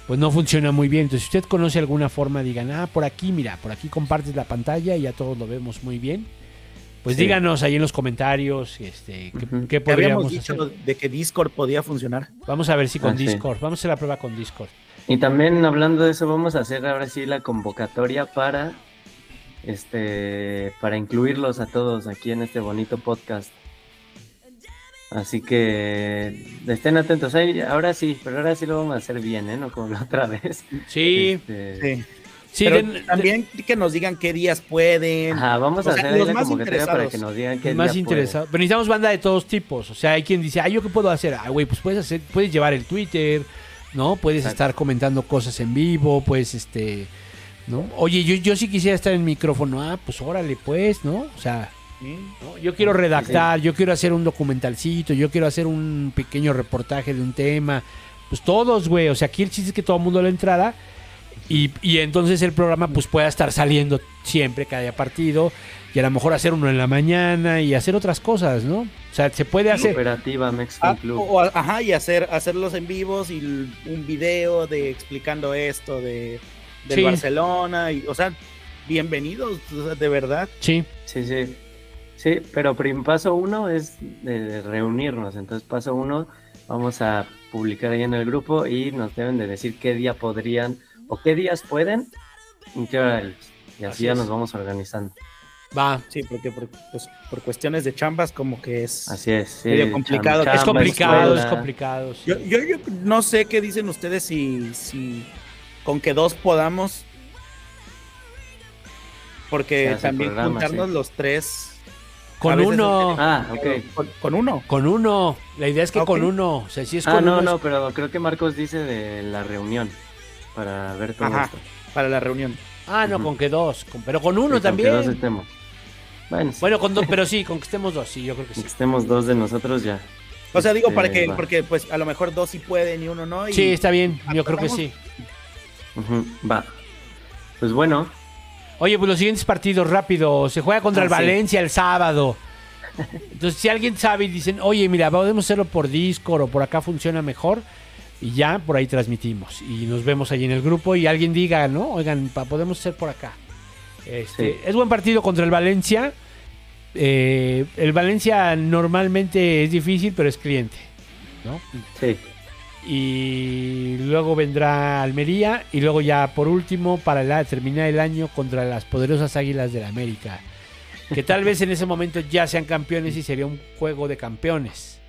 pues no funciona muy bien. Entonces, si usted conoce alguna forma, digan, ah, por aquí, mira, por aquí compartes la pantalla y ya todos lo vemos muy bien. Pues Sí. díganos ahí en los comentarios este, qué, qué podríamos dicho hacer. de que Discord podía funcionar. Vamos a ver si con Ah, sí. Discord. Vamos a hacer la prueba con Discord. Y también hablando de eso, vamos a hacer ahora sí la convocatoria para este para incluirlos a todos aquí en este bonito podcast. Así que estén atentos. Ahí, ahora sí, pero ahora sí lo vamos a hacer bien, ¿eh? No como la otra vez. Sí, Este, Sí. sí. Pero den- también que nos digan qué días pueden. Ajá, vamos a O sea, hacer los más convocatoria para interesados. que nos digan qué más día interesado. Pero necesitamos banda de todos tipos. O sea, hay quien dice, ah, ¿yo qué puedo hacer? Ah, güey, pues puedes hacer, puedes llevar el Twitter, ¿no? Puedes Exacto. estar comentando cosas en vivo, pues, este, ¿no? Oye, yo, yo sí quisiera estar en micrófono. Ah, pues órale, pues, ¿no? O sea, yo quiero redactar, yo quiero hacer un documentalcito, yo quiero hacer un pequeño reportaje de un tema. Pues todos, güey. O sea, aquí el chiste es que todo el mundo le entrara. Y, y entonces el programa pues pueda estar saliendo siempre cada partido y a lo mejor hacer uno en la mañana y hacer otras cosas, ¿no? O sea, se puede hacer. Cooperativa Mexican Ah, Club. o- o- ajá, y hacer, hacerlos en vivos y un video de explicando esto de del Sí. Barcelona y, o sea, bienvenidos, o sea, de verdad. Sí, Sí, sí. Sí, pero paso uno es de reunirnos. Entonces, paso uno, vamos a publicar ahí en el grupo y nos deben de decir qué día podrían o qué días pueden y qué horarios. Y así, Así ya es. nos vamos organizando. va. Sí, porque por, pues, por cuestiones de chambas como que es... Así es. sí, Medio complicado. Es complicado, es complicado. sí. Yo, yo, yo no sé qué dicen ustedes si, si con que dos podamos. Porque también programa, juntarnos sí. los tres. Con uno, Ah, ok. Con, con uno. con uno. La idea es que Ok. con uno. O sea, si es Ah, con no, uno. no, es- pero creo que Marcos dice de la reunión para ver todo Ajá. esto. Para la reunión. Ah, no, con que dos. con- pero con uno Sí, con que dos también. estemos. Bueno, sí, Bueno, con dos, pero sí, con que estemos dos, sí, yo creo que que sí. estemos dos de nosotros ya. O sea, digo, Este, para que, va. porque pues a lo mejor dos sí pueden y uno no. Y, Sí, está bien, yo creo que ¿Acordamos? Va. Pues bueno, Oye, pues los siguientes partidos rápido. Se juega contra Ah, el sí. Valencia el sábado. Entonces, si alguien sabe y dicen, oye, mira, podemos hacerlo por Discord o por acá funciona mejor, y ya por ahí transmitimos. Y nos vemos ahí en el grupo y alguien diga, ¿no? Oigan, pa- podemos hacer por acá. Este, Sí. Es buen partido contra el Valencia. Eh, el Valencia normalmente es difícil, pero es cliente, ¿no? sí. Y luego vendrá Almería y luego ya por último para la, terminar el año contra las poderosas Águilas del la América que tal vez en ese momento ya sean campeones y sería un juego de campeones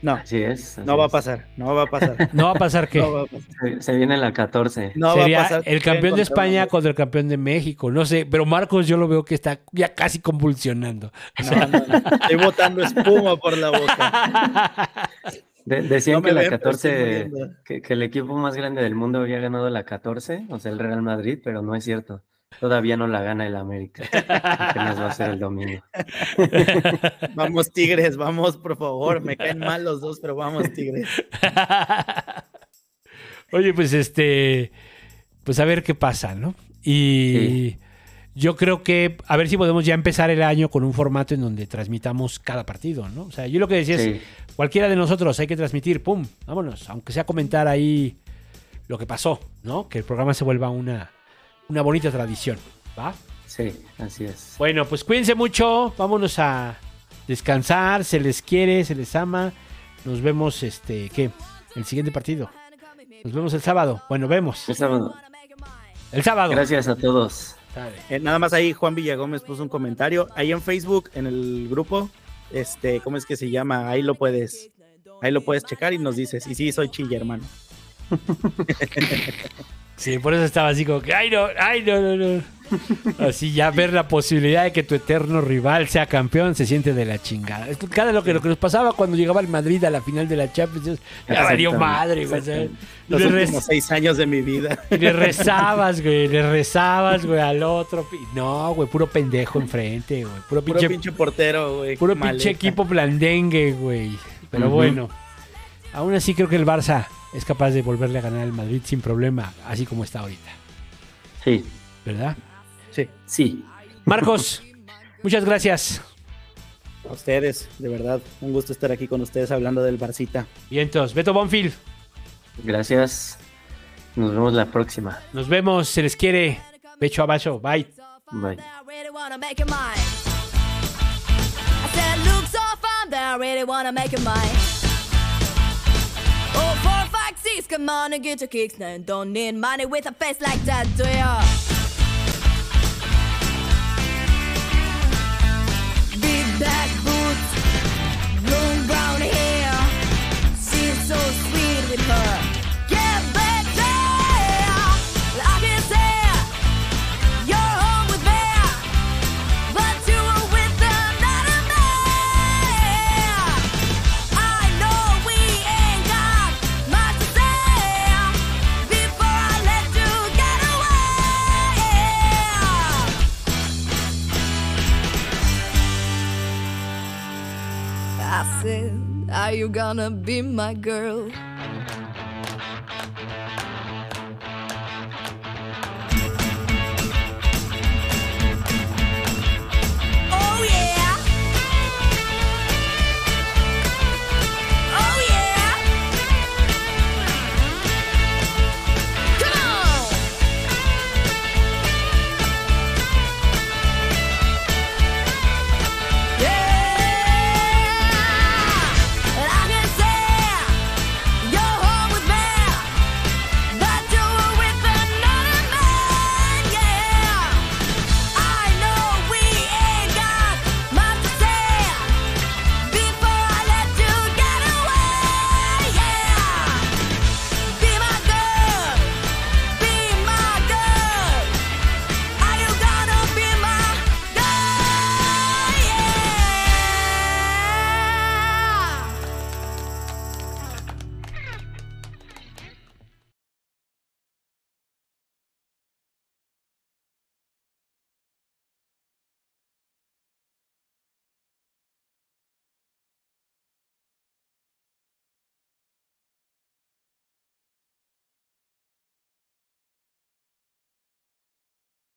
No, Así es. así no va a pasar. No va a pasar. no va a pasar que No va a pasar. Se, se viene la 14. No va a sería pasar. el campeón de España uno. contra el campeón de México no sé pero Marcos yo lo veo que está ya casi convulsionando No, no, no. Estoy botando espuma por la boca. De- decían No que la ven, pero estoy 14, muriendo. que, que el equipo más grande del mundo había ganado la 14, o sea, el Real Madrid, pero no es cierto. Todavía no la gana el América. Apenas va a ser el domingo. Vamos, Tigres, vamos, por favor. Me caen mal los dos, pero vamos, Tigres. Oye, pues este, pues a ver qué pasa, ¿no? Y yo creo que a ver si podemos ya empezar el año con un formato en donde transmitamos cada partido, ¿no? O sea, yo lo que decía es, Cualquiera de nosotros hay que transmitir, pum, vámonos, aunque sea comentar ahí lo que pasó, ¿no? Que el programa se vuelva una, una bonita tradición, ¿va? Sí, así es. Bueno, pues cuídense mucho, vámonos a descansar, se les quiere, se les ama. Nos vemos, este, ¿qué? El siguiente partido. Nos vemos el sábado. Bueno, vemos. El sábado. El sábado. Gracias a todos. Eh, nada más ahí Juan Villagómez puso un comentario. Ahí en Facebook, en el grupo, este, ¿cómo es que se llama? Ahí lo puedes, ahí lo puedes checar y nos dices. Y sí, soy chilla, hermano. Sí, por eso estaba así como que, ay no, ay no, no, no. Así ya ver la posibilidad de que tu eterno rival sea campeón se siente de la chingada. Cada lo que, lo que nos pasaba cuando llegaba el Madrid a la final de la Champions, ya valió madre, güey. Los Le, últimos seis años de mi vida. le rezabas, güey, le rezabas, güey, al otro. No, güey, puro pendejo enfrente, güey. Puro Puro pinche, pinche portero, güey. puro maleta. pinche equipo blandengue, güey. Pero bueno, aún así creo que el Barça es capaz de volverle a ganar al Madrid sin problema, así como está ahorita, Sí, ¿verdad? Sí, sí. Marcos, muchas gracias. a ustedes, de verdad. Un gusto estar aquí con ustedes hablando del Barcita. Y entonces, Beto Bonfield, Gracias. Nos vemos la próxima. nos vemos, se les quiere. Becho abajo, bye. Bye. I really wanna make it mine. Oh, four, five, six, come on and get your kicks now. Don't need money with a face like that, do ya? Are you gonna be my girl?